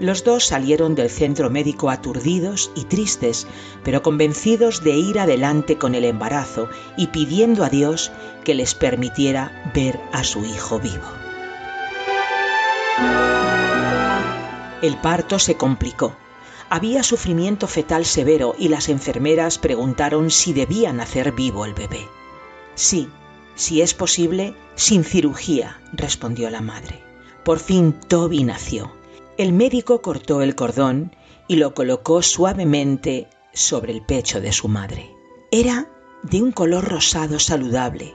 Speaker 26: Los dos salieron del centro médico aturdidos y tristes, pero convencidos de ir adelante con el embarazo y pidiendo a Dios que les permitiera ver a su hijo vivo. El parto se complicó. Había sufrimiento fetal severo y las enfermeras preguntaron si debía nacer vivo el bebé. Sí, si es posible, sin cirugía, respondió la madre. Por fin Toby nació. El médico cortó el cordón y lo colocó suavemente sobre el pecho de su madre. Era de un color rosado saludable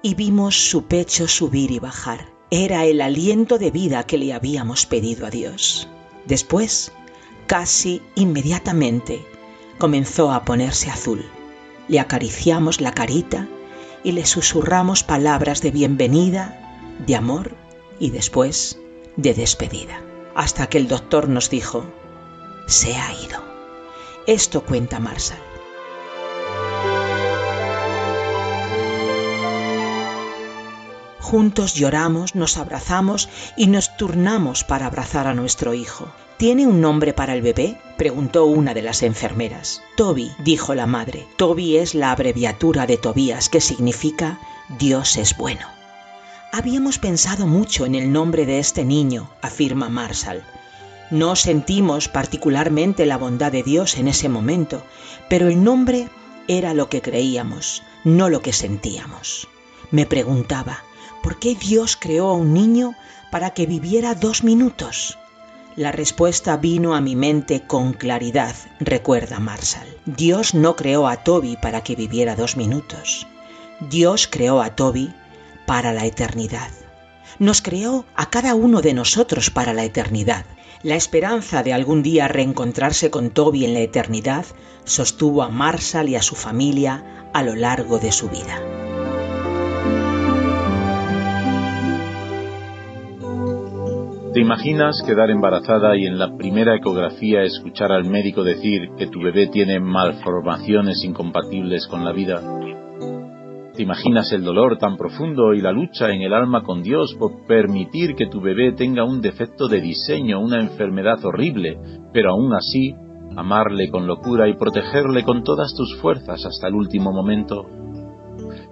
Speaker 26: y vimos su pecho subir y bajar. Era el aliento de vida que le habíamos pedido a Dios. Después, casi inmediatamente, comenzó a ponerse azul. Le acariciamos la carita y le susurramos palabras de bienvenida, de amor y después de despedida. Hasta que el doctor nos dijo, se ha ido. Esto cuenta Marshall. Juntos lloramos, nos abrazamos y nos turnamos para abrazar a nuestro hijo. ¿Tiene un nombre para el bebé? preguntó una de las enfermeras. Toby, dijo la madre. Toby es la abreviatura de Tobías, que significa Dios es bueno. Habíamos pensado mucho en el nombre de este niño, afirma Marshall. No sentimos particularmente la bondad de Dios en ese momento, pero el nombre era lo que creíamos. no lo que sentíamos. Me preguntaba, ¿por qué Dios creó a un niño para que viviera dos minutos? La respuesta vino a mi mente con claridad, recuerda Marshall. Dios no creó a Toby para que viviera dos minutos. Dios creó a Toby para la eternidad. Nos creó a cada uno de nosotros para la eternidad. La esperanza de algún día reencontrarse con Toby en la eternidad sostuvo a Marshall y a su familia a lo largo de su vida.
Speaker 27: ¿Te imaginas quedar embarazada y en la primera ecografía escuchar al médico decir que tu bebé tiene malformaciones incompatibles con la vida? ¿Te imaginas el dolor tan profundo y la lucha en el alma con Dios por permitir que tu bebé tenga un defecto de diseño, una enfermedad horrible, pero aún así amarle con locura y protegerle con todas tus fuerzas hasta el último momento?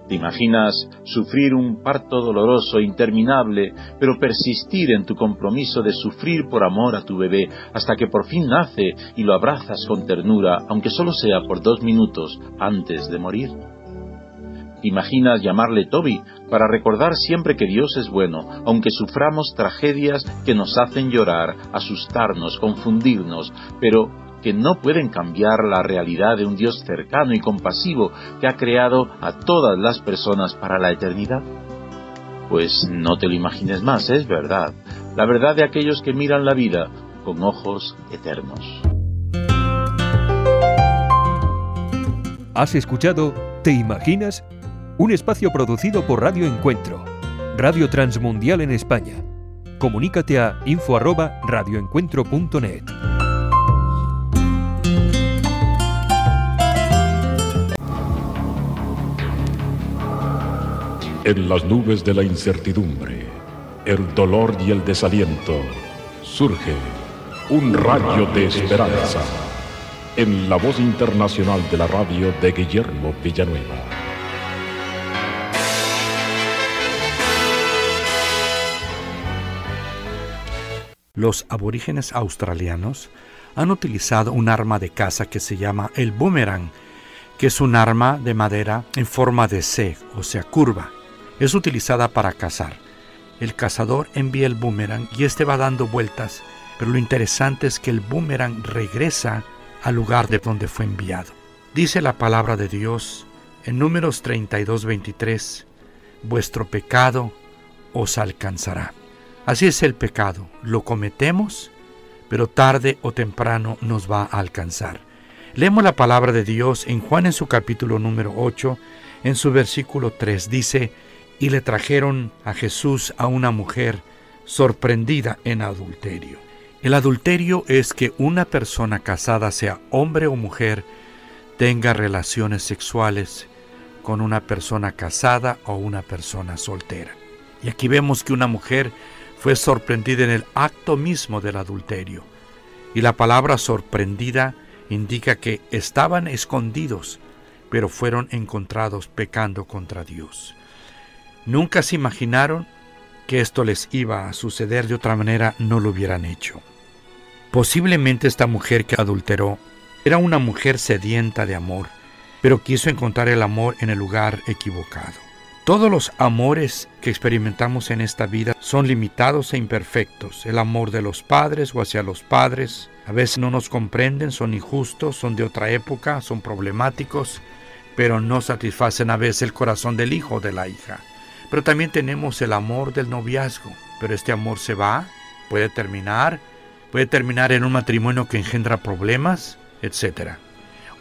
Speaker 27: ¿Te imaginas sufrir un parto doloroso, interminable, pero persistir en tu compromiso de sufrir por amor a tu bebé hasta que por fin nace y lo abrazas con ternura, aunque solo sea por dos minutos antes de morir? ¿Te imaginas llamarle Toby para recordar siempre que Dios es bueno, aunque suframos tragedias que nos hacen llorar, asustarnos, confundirnos, pero que no pueden cambiar la realidad de un Dios cercano y compasivo que ha creado a todas las personas para la eternidad? Pues no te lo imagines más, es verdad, la verdad de aquellos que miran la vida con ojos eternos.
Speaker 25: ¿Has escuchado Te Imaginas? Un espacio producido por Radio Encuentro, Radio Transmundial en España. Comunícate a info@radioencuentro.net.
Speaker 28: En las nubes de la incertidumbre, el dolor y el desaliento, surge un rayo de esperanza en la voz internacional de la radio de Guillermo Villanueva.
Speaker 29: Los aborígenes australianos han utilizado un arma de caza que se llama el boomerang, que es un arma de madera en forma de C, o sea, curva es utilizada para cazar. El cazador envía el boomerang y este va dando vueltas, pero lo interesante es que el boomerang regresa al lugar de donde fue enviado. Dice la palabra de Dios en números 32, 23, vuestro pecado os alcanzará. Así es el pecado, lo cometemos, pero tarde o temprano nos va a alcanzar. Leemos la palabra de Dios en Juan en su capítulo número 8, en su versículo 3, dice, y le trajeron a Jesús a una mujer sorprendida en adulterio. El adulterio es que una persona casada, sea hombre o mujer, tenga relaciones sexuales con una persona casada o una persona soltera. Y aquí vemos que una mujer fue sorprendida en el acto mismo del adulterio. Y la palabra sorprendida indica que estaban escondidos, pero fueron encontrados pecando contra Dios. Nunca se imaginaron que esto les iba a suceder de otra manera, no lo hubieran hecho. Posiblemente esta mujer que adulteró era una mujer sedienta de amor, pero quiso encontrar el amor en el lugar equivocado. Todos los amores que experimentamos en esta vida son limitados e imperfectos. El amor de los padres o hacia los padres a veces no nos comprenden, son injustos, son de otra época, son problemáticos, pero no satisfacen a veces el corazón del hijo o de la hija. Pero también tenemos el amor del noviazgo. Pero este amor se va, puede terminar, puede terminar en un matrimonio que engendra problemas, etc.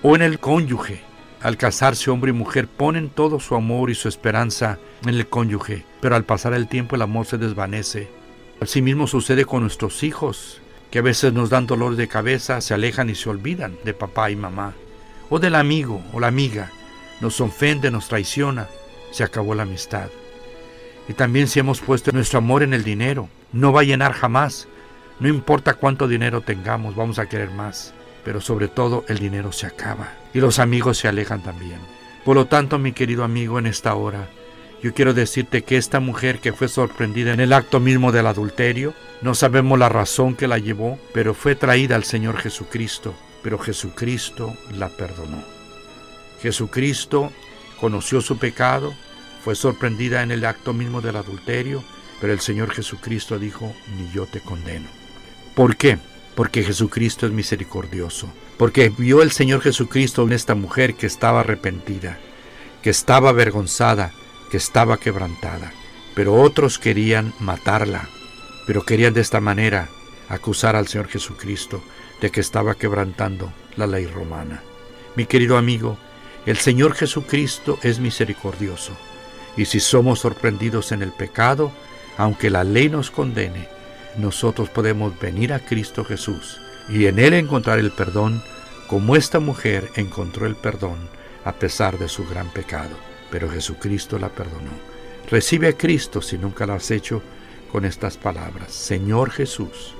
Speaker 29: O en el cónyuge. Al casarse hombre y mujer ponen todo su amor y su esperanza en el cónyuge, pero al pasar el tiempo el amor se desvanece. Asimismo sucede con nuestros hijos, que a veces nos dan dolor de cabeza, se alejan y se olvidan de papá y mamá. O del amigo o la amiga, nos ofende, nos traiciona, se acabó la amistad. Y también si hemos puesto nuestro amor en el dinero, no va a llenar jamás. No importa cuánto dinero tengamos, vamos a querer más. Pero sobre todo el dinero se acaba y los amigos se alejan también. Por lo tanto, mi querido amigo, en esta hora, yo quiero decirte que esta mujer que fue sorprendida en el acto mismo del adulterio, no sabemos la razón que la llevó, pero fue traída al Señor Jesucristo, pero Jesucristo la perdonó. Jesucristo conoció su pecado, fue sorprendida en el acto mismo del adulterio, pero el Señor Jesucristo dijo, ni yo te condeno. ¿Por qué? Porque Jesucristo es misericordioso, porque vio el Señor Jesucristo en esta mujer que estaba arrepentida, que estaba avergonzada, que estaba quebrantada, pero otros querían matarla, pero querían de esta manera acusar al Señor Jesucristo de que estaba quebrantando la ley romana. Mi querido amigo, el Señor Jesucristo es misericordioso, y si somos sorprendidos en el pecado, aunque la ley nos condene, nosotros podemos venir a Cristo Jesús y en Él encontrar el perdón, como esta mujer encontró el perdón a pesar de su gran pecado. Pero Jesucristo la perdonó. Recibe a Cristo si nunca lo has hecho con estas palabras. Señor Jesús,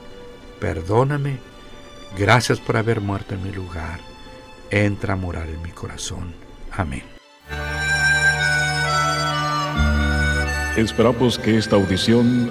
Speaker 29: perdóname, gracias por haber muerto en mi lugar. Entra a morar en mi corazón. Amén.
Speaker 28: Esperamos que esta audición,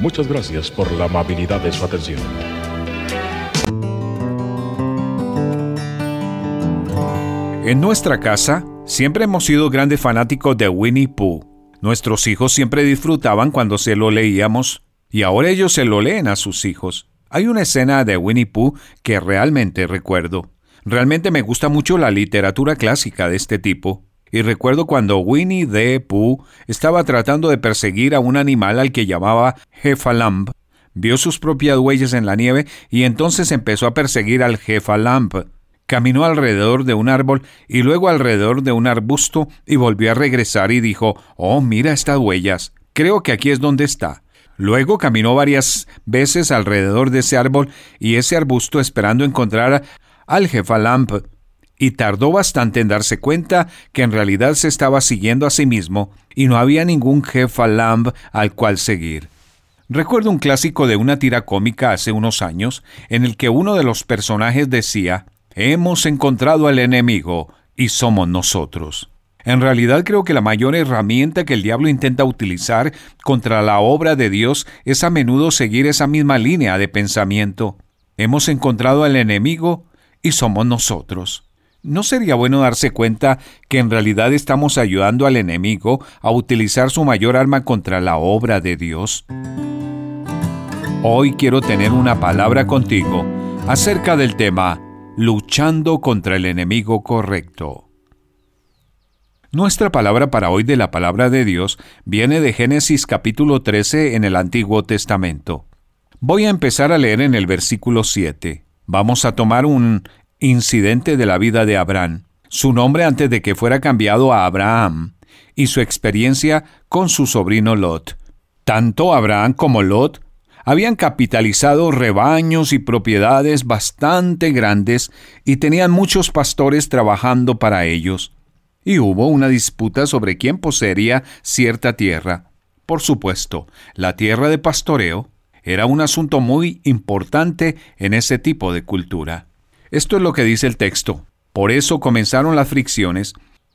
Speaker 28: Muchas gracias por la amabilidad de su atención.
Speaker 30: En nuestra casa siempre hemos sido grandes fanáticos de Winnie Pooh. Nuestros hijos siempre disfrutaban cuando se lo leíamos y ahora ellos se lo leen a sus hijos. Hay una escena de Winnie Pooh que realmente recuerdo. Realmente me gusta mucho la literatura clásica de este tipo y recuerdo cuando Winnie the Pooh estaba tratando de perseguir a un animal al que llamaba Jefalamp. Vio sus propias huellas en la nieve y entonces empezó a perseguir al Jefalamp. Caminó alrededor de un árbol y luego alrededor de un arbusto y volvió a regresar y dijo, Oh, mira estas huellas. Creo que aquí es donde está. Luego caminó varias veces alrededor de ese árbol y ese arbusto esperando encontrar al Jefalamp y tardó bastante en darse cuenta que en realidad se estaba siguiendo a sí mismo y no había ningún jefa Lamb al cual seguir. Recuerdo un clásico de una tira cómica hace unos años en el que uno de los personajes decía, Hemos encontrado al enemigo y somos nosotros. En realidad creo que la mayor herramienta que el diablo intenta utilizar contra la obra de Dios es a menudo seguir esa misma línea de pensamiento. Hemos encontrado al enemigo y somos nosotros. ¿No sería bueno darse cuenta que en realidad estamos ayudando al enemigo a utilizar su mayor arma contra la obra de Dios? Hoy quiero tener una palabra contigo acerca del tema luchando contra el enemigo correcto. Nuestra palabra para hoy de la palabra de Dios viene de Génesis capítulo 13 en el Antiguo Testamento. Voy a empezar a leer en el versículo 7. Vamos a tomar un incidente de la vida de Abraham, su nombre antes de que fuera cambiado a Abraham, y su experiencia con su sobrino Lot. Tanto Abraham como Lot habían capitalizado rebaños y propiedades bastante grandes y tenían muchos pastores trabajando para ellos. Y hubo una disputa sobre quién poseería cierta tierra. Por supuesto, la tierra de pastoreo era un asunto muy importante en ese tipo de cultura. Esto es lo que dice el texto. Por eso comenzaron las fricciones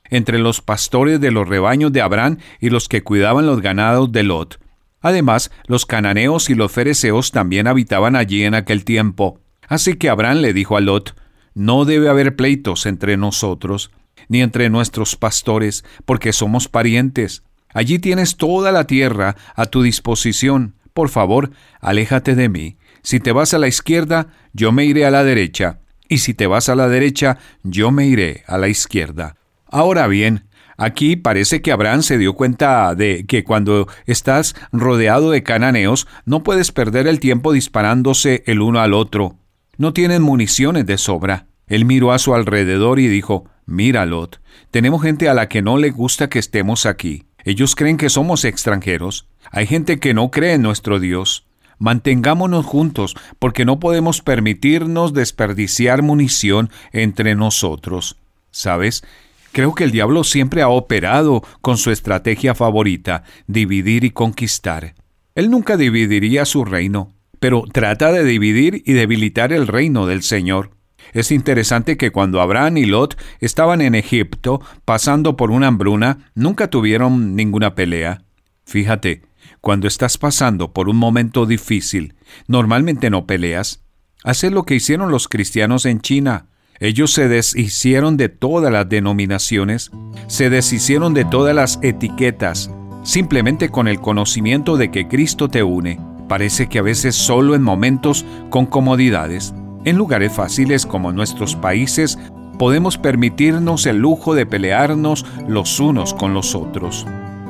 Speaker 30: entre los pastores de los rebaños de Abraham y los que cuidaban los ganados de Lot. Además, los cananeos y los fereceos también habitaban allí en aquel tiempo. Así que Abraham le dijo a Lot, No debe haber pleitos entre nosotros, ni entre nuestros pastores, porque somos parientes. Allí tienes toda la tierra a tu disposición. Por favor, aléjate de mí. Si te vas a la izquierda, yo me iré a la derecha y si te vas a la derecha, yo me iré a la izquierda. Ahora bien, aquí parece que Abraham se dio cuenta de que cuando estás rodeado de cananeos, no puedes perder el tiempo disparándose el uno al otro. No tienen municiones de sobra. Él miró a su alrededor y dijo, Mira, Lot, tenemos gente a la que no le gusta que estemos aquí. Ellos creen que somos extranjeros. Hay gente que no cree en nuestro Dios. Mantengámonos juntos, porque no podemos permitirnos desperdiciar munición entre nosotros. ¿Sabes? Creo que el diablo siempre ha operado con su estrategia favorita, dividir y conquistar. Él nunca dividiría su reino, pero trata de dividir y debilitar el reino del Señor. Es interesante que cuando Abraham y Lot estaban en Egipto pasando por una hambruna, nunca tuvieron ninguna pelea. Fíjate, cuando estás pasando por un momento difícil, normalmente no peleas. Haces lo que hicieron los cristianos en China. Ellos se deshicieron de todas las denominaciones, se deshicieron de todas las etiquetas, simplemente con el conocimiento de que Cristo te une. Parece que a veces solo en momentos con comodidades, en lugares fáciles como nuestros países, podemos permitirnos el lujo de pelearnos los unos con los otros.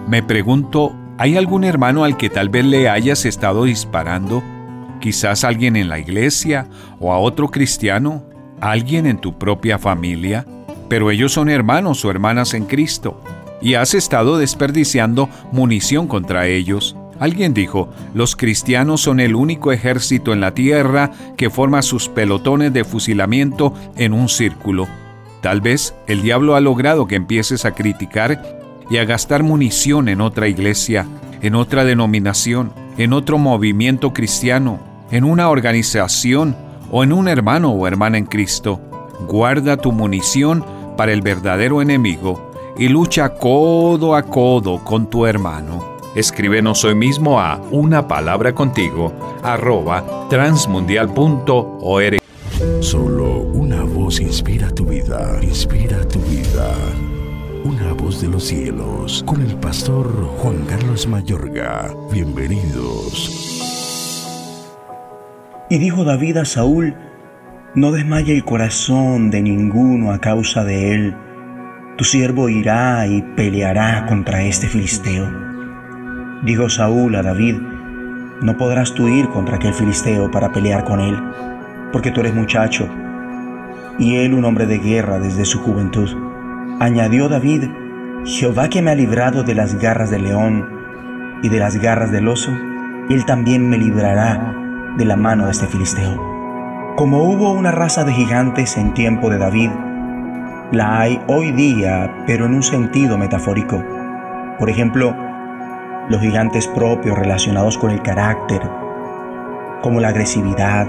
Speaker 30: Me pregunto, ¿hay algún hermano al que tal vez le hayas estado disparando? Quizás alguien en la iglesia o a otro cristiano, alguien en tu propia familia, pero ellos son hermanos o hermanas en Cristo y has estado desperdiciando munición contra ellos. Alguien dijo, los cristianos son el único ejército en la tierra que forma sus pelotones de fusilamiento en un círculo. Tal vez el diablo ha logrado que empieces a criticar y a gastar munición en otra iglesia, en otra denominación, en otro movimiento cristiano, en una organización o en un hermano o hermana en Cristo. Guarda tu munición para el verdadero enemigo y lucha codo a codo con tu hermano. Escríbenos hoy mismo a una palabra contigo arroba transmundial.org.
Speaker 31: Solo una voz inspira tu vida, inspira tu vida. Una voz de los cielos, con el pastor Juan Carlos Mayorga. Bienvenidos.
Speaker 32: Y dijo David a Saúl, no desmaye el corazón de ninguno a causa de él. Tu siervo irá y peleará contra este filisteo. Dijo Saúl a David, no podrás tú ir contra aquel filisteo para pelear con él, porque tú eres muchacho, y él un hombre de guerra desde su juventud. Añadió David, Jehová que me ha librado de las garras del león y de las garras del oso, él también me librará de la mano de este filisteo. Como hubo una raza de gigantes en tiempo de David, la hay hoy día, pero en un sentido metafórico. Por ejemplo, los gigantes propios relacionados con el carácter, como la agresividad.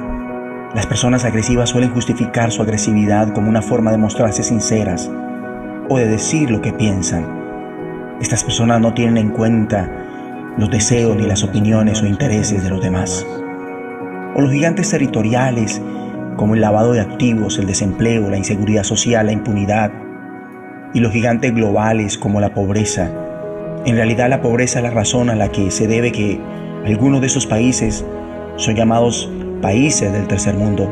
Speaker 32: Las personas agresivas suelen justificar su agresividad como una forma de mostrarse sinceras o de decir lo que piensan. Estas personas no tienen en cuenta los deseos ni las opiniones o intereses de los demás o los gigantes territoriales como el lavado de activos, el desempleo, la inseguridad social, la impunidad, y los gigantes globales como la pobreza. En realidad la pobreza es la razón a la que se debe que algunos de esos países son llamados países del tercer mundo.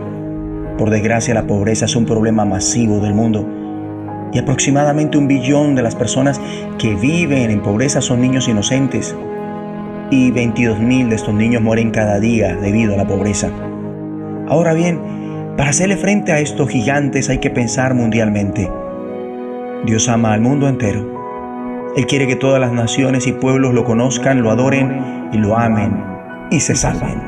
Speaker 32: Por desgracia la pobreza es un problema masivo del mundo y aproximadamente un billón de las personas que viven en pobreza son niños inocentes y 22.000 de estos niños mueren cada día debido a la pobreza. Ahora bien, para hacerle frente a estos gigantes hay que pensar mundialmente. Dios ama al mundo entero. Él quiere que todas las naciones y pueblos lo conozcan, lo adoren y lo amen y se salven.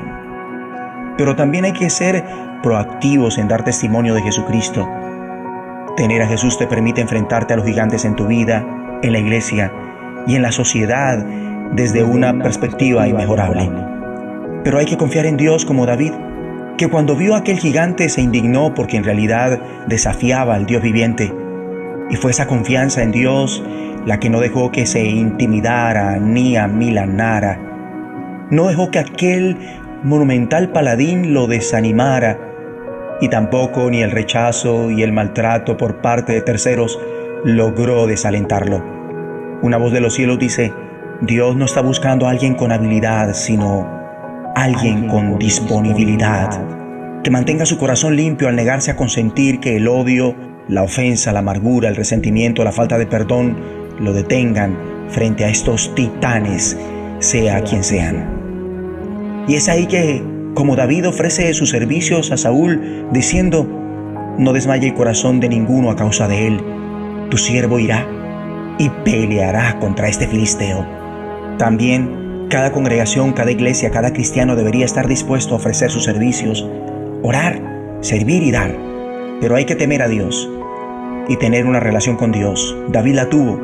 Speaker 32: Pero también hay que ser proactivos en dar testimonio de Jesucristo. Tener a Jesús te permite enfrentarte a los gigantes en tu vida, en la iglesia y en la sociedad desde una perspectiva inmejorable. Pero hay que confiar en Dios como David, que cuando vio a aquel gigante se indignó porque en realidad desafiaba al Dios viviente. Y fue esa confianza en Dios la que no dejó que se intimidara ni amilanara. No dejó que aquel monumental paladín lo desanimara. Y tampoco ni el rechazo y el maltrato por parte de terceros logró desalentarlo. Una voz de los cielos dice, Dios no está buscando a alguien con habilidad, sino alguien con disponibilidad, que mantenga su corazón limpio al negarse a consentir que el odio, la ofensa, la amargura, el resentimiento, la falta de perdón lo detengan frente a estos titanes, sea quien sean. Y es ahí que, como David ofrece sus servicios a Saúl, diciendo, no desmaye el corazón de ninguno a causa de él, tu siervo irá y peleará contra este filisteo. También cada congregación, cada iglesia, cada cristiano debería estar dispuesto a ofrecer sus servicios, orar, servir y dar. Pero hay que temer a Dios. y tener una relación con Dios. David la tuvo.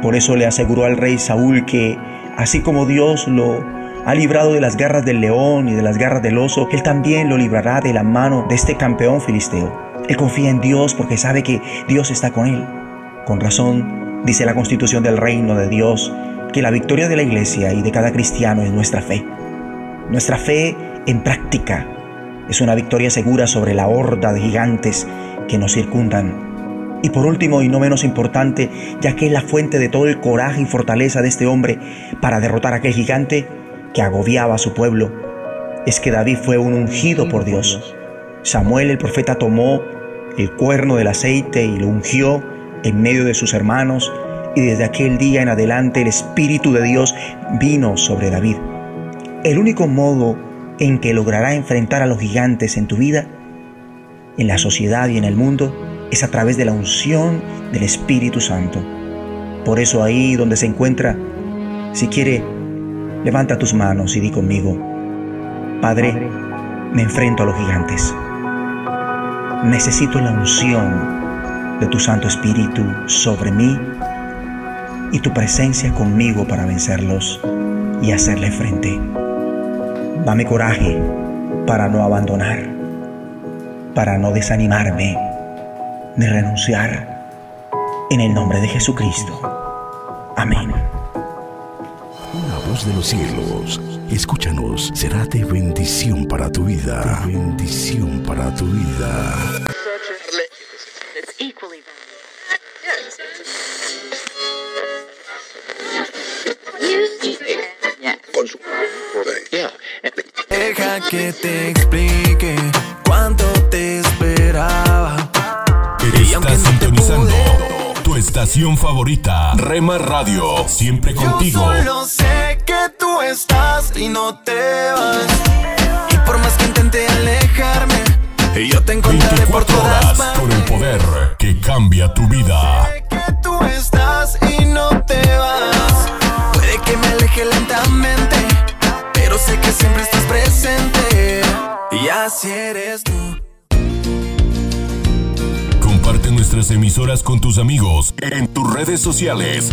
Speaker 32: Por eso le aseguró al rey Saúl que, así como Dios lo ha librado de las garras del león y de las garras del oso, Él también lo librará de la mano de este campeón filisteo. Él confía en Dios porque sabe que Dios está con él. Con razón, dice la constitución del reino de Dios, que la victoria de la iglesia y de cada cristiano es nuestra fe. Nuestra fe en práctica es una victoria segura sobre la horda de gigantes que nos circundan. Y por último y no menos importante, ya que es la fuente de todo el coraje y fortaleza de este hombre para derrotar a aquel gigante que agobiaba a su pueblo, es que David fue un ungido por Dios. Samuel el profeta tomó el cuerno del aceite y lo ungió en medio de sus hermanos y desde aquel día en adelante el Espíritu de Dios vino sobre David. El único modo en que logrará enfrentar a los gigantes en tu vida, en la sociedad y en el mundo, es a través de la unción del Espíritu Santo. Por eso ahí donde se encuentra, si quiere, levanta tus manos y di conmigo, Padre, me enfrento a los gigantes. Necesito la unción de tu Santo Espíritu sobre mí y tu presencia conmigo para vencerlos y hacerle frente. Dame coraje para no abandonar, para no desanimarme ni renunciar. En el nombre de Jesucristo. Amén.
Speaker 31: De los cielos, escúchanos, será de bendición para tu vida. De bendición para tu vida.
Speaker 4: Deja que te explique cuánto te esperaba.
Speaker 5: Estás sintonizando tu estación favorita, Rema Radio, siempre contigo.
Speaker 4: Yo solo y no te vas. Y por más que intente alejarme, yo te encontraré por
Speaker 5: 24
Speaker 4: todas
Speaker 5: horas
Speaker 4: partes.
Speaker 5: con el poder que cambia tu vida.
Speaker 4: que tú estás y no te vas. Puede que me aleje lentamente, pero sé que siempre estás presente. Y así eres tú.
Speaker 5: Comparte nuestras emisoras con tus amigos en tus redes sociales.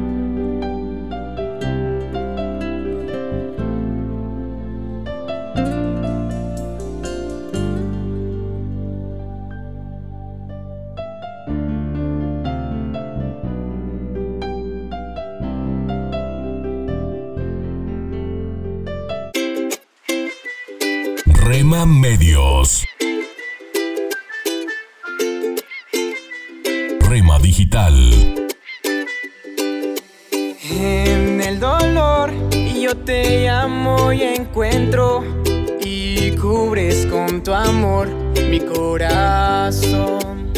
Speaker 4: tu amor mi corazón.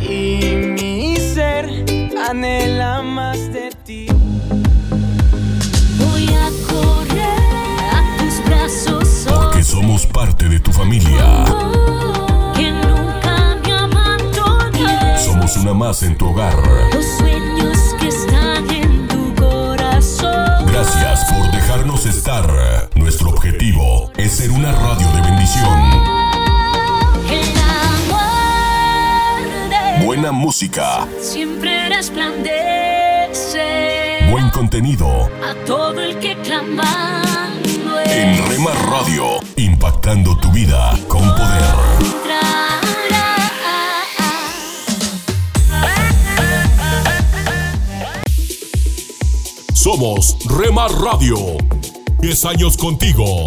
Speaker 4: Y mi ser anhela más de ti.
Speaker 33: Voy a correr a tus brazos,
Speaker 5: porque somos parte de tu familia.
Speaker 33: que nunca
Speaker 5: más en tu hogar.
Speaker 33: Los sueños que están en tu corazón.
Speaker 5: Gracias por dejarnos estar. Ser una radio de bendición. Buena música,
Speaker 33: siempre resplandece
Speaker 5: buen contenido.
Speaker 33: a todo el que clamando
Speaker 5: En Rema Radio, impactando tu vida con poder. Somos Rema Radio. 10 años contigo.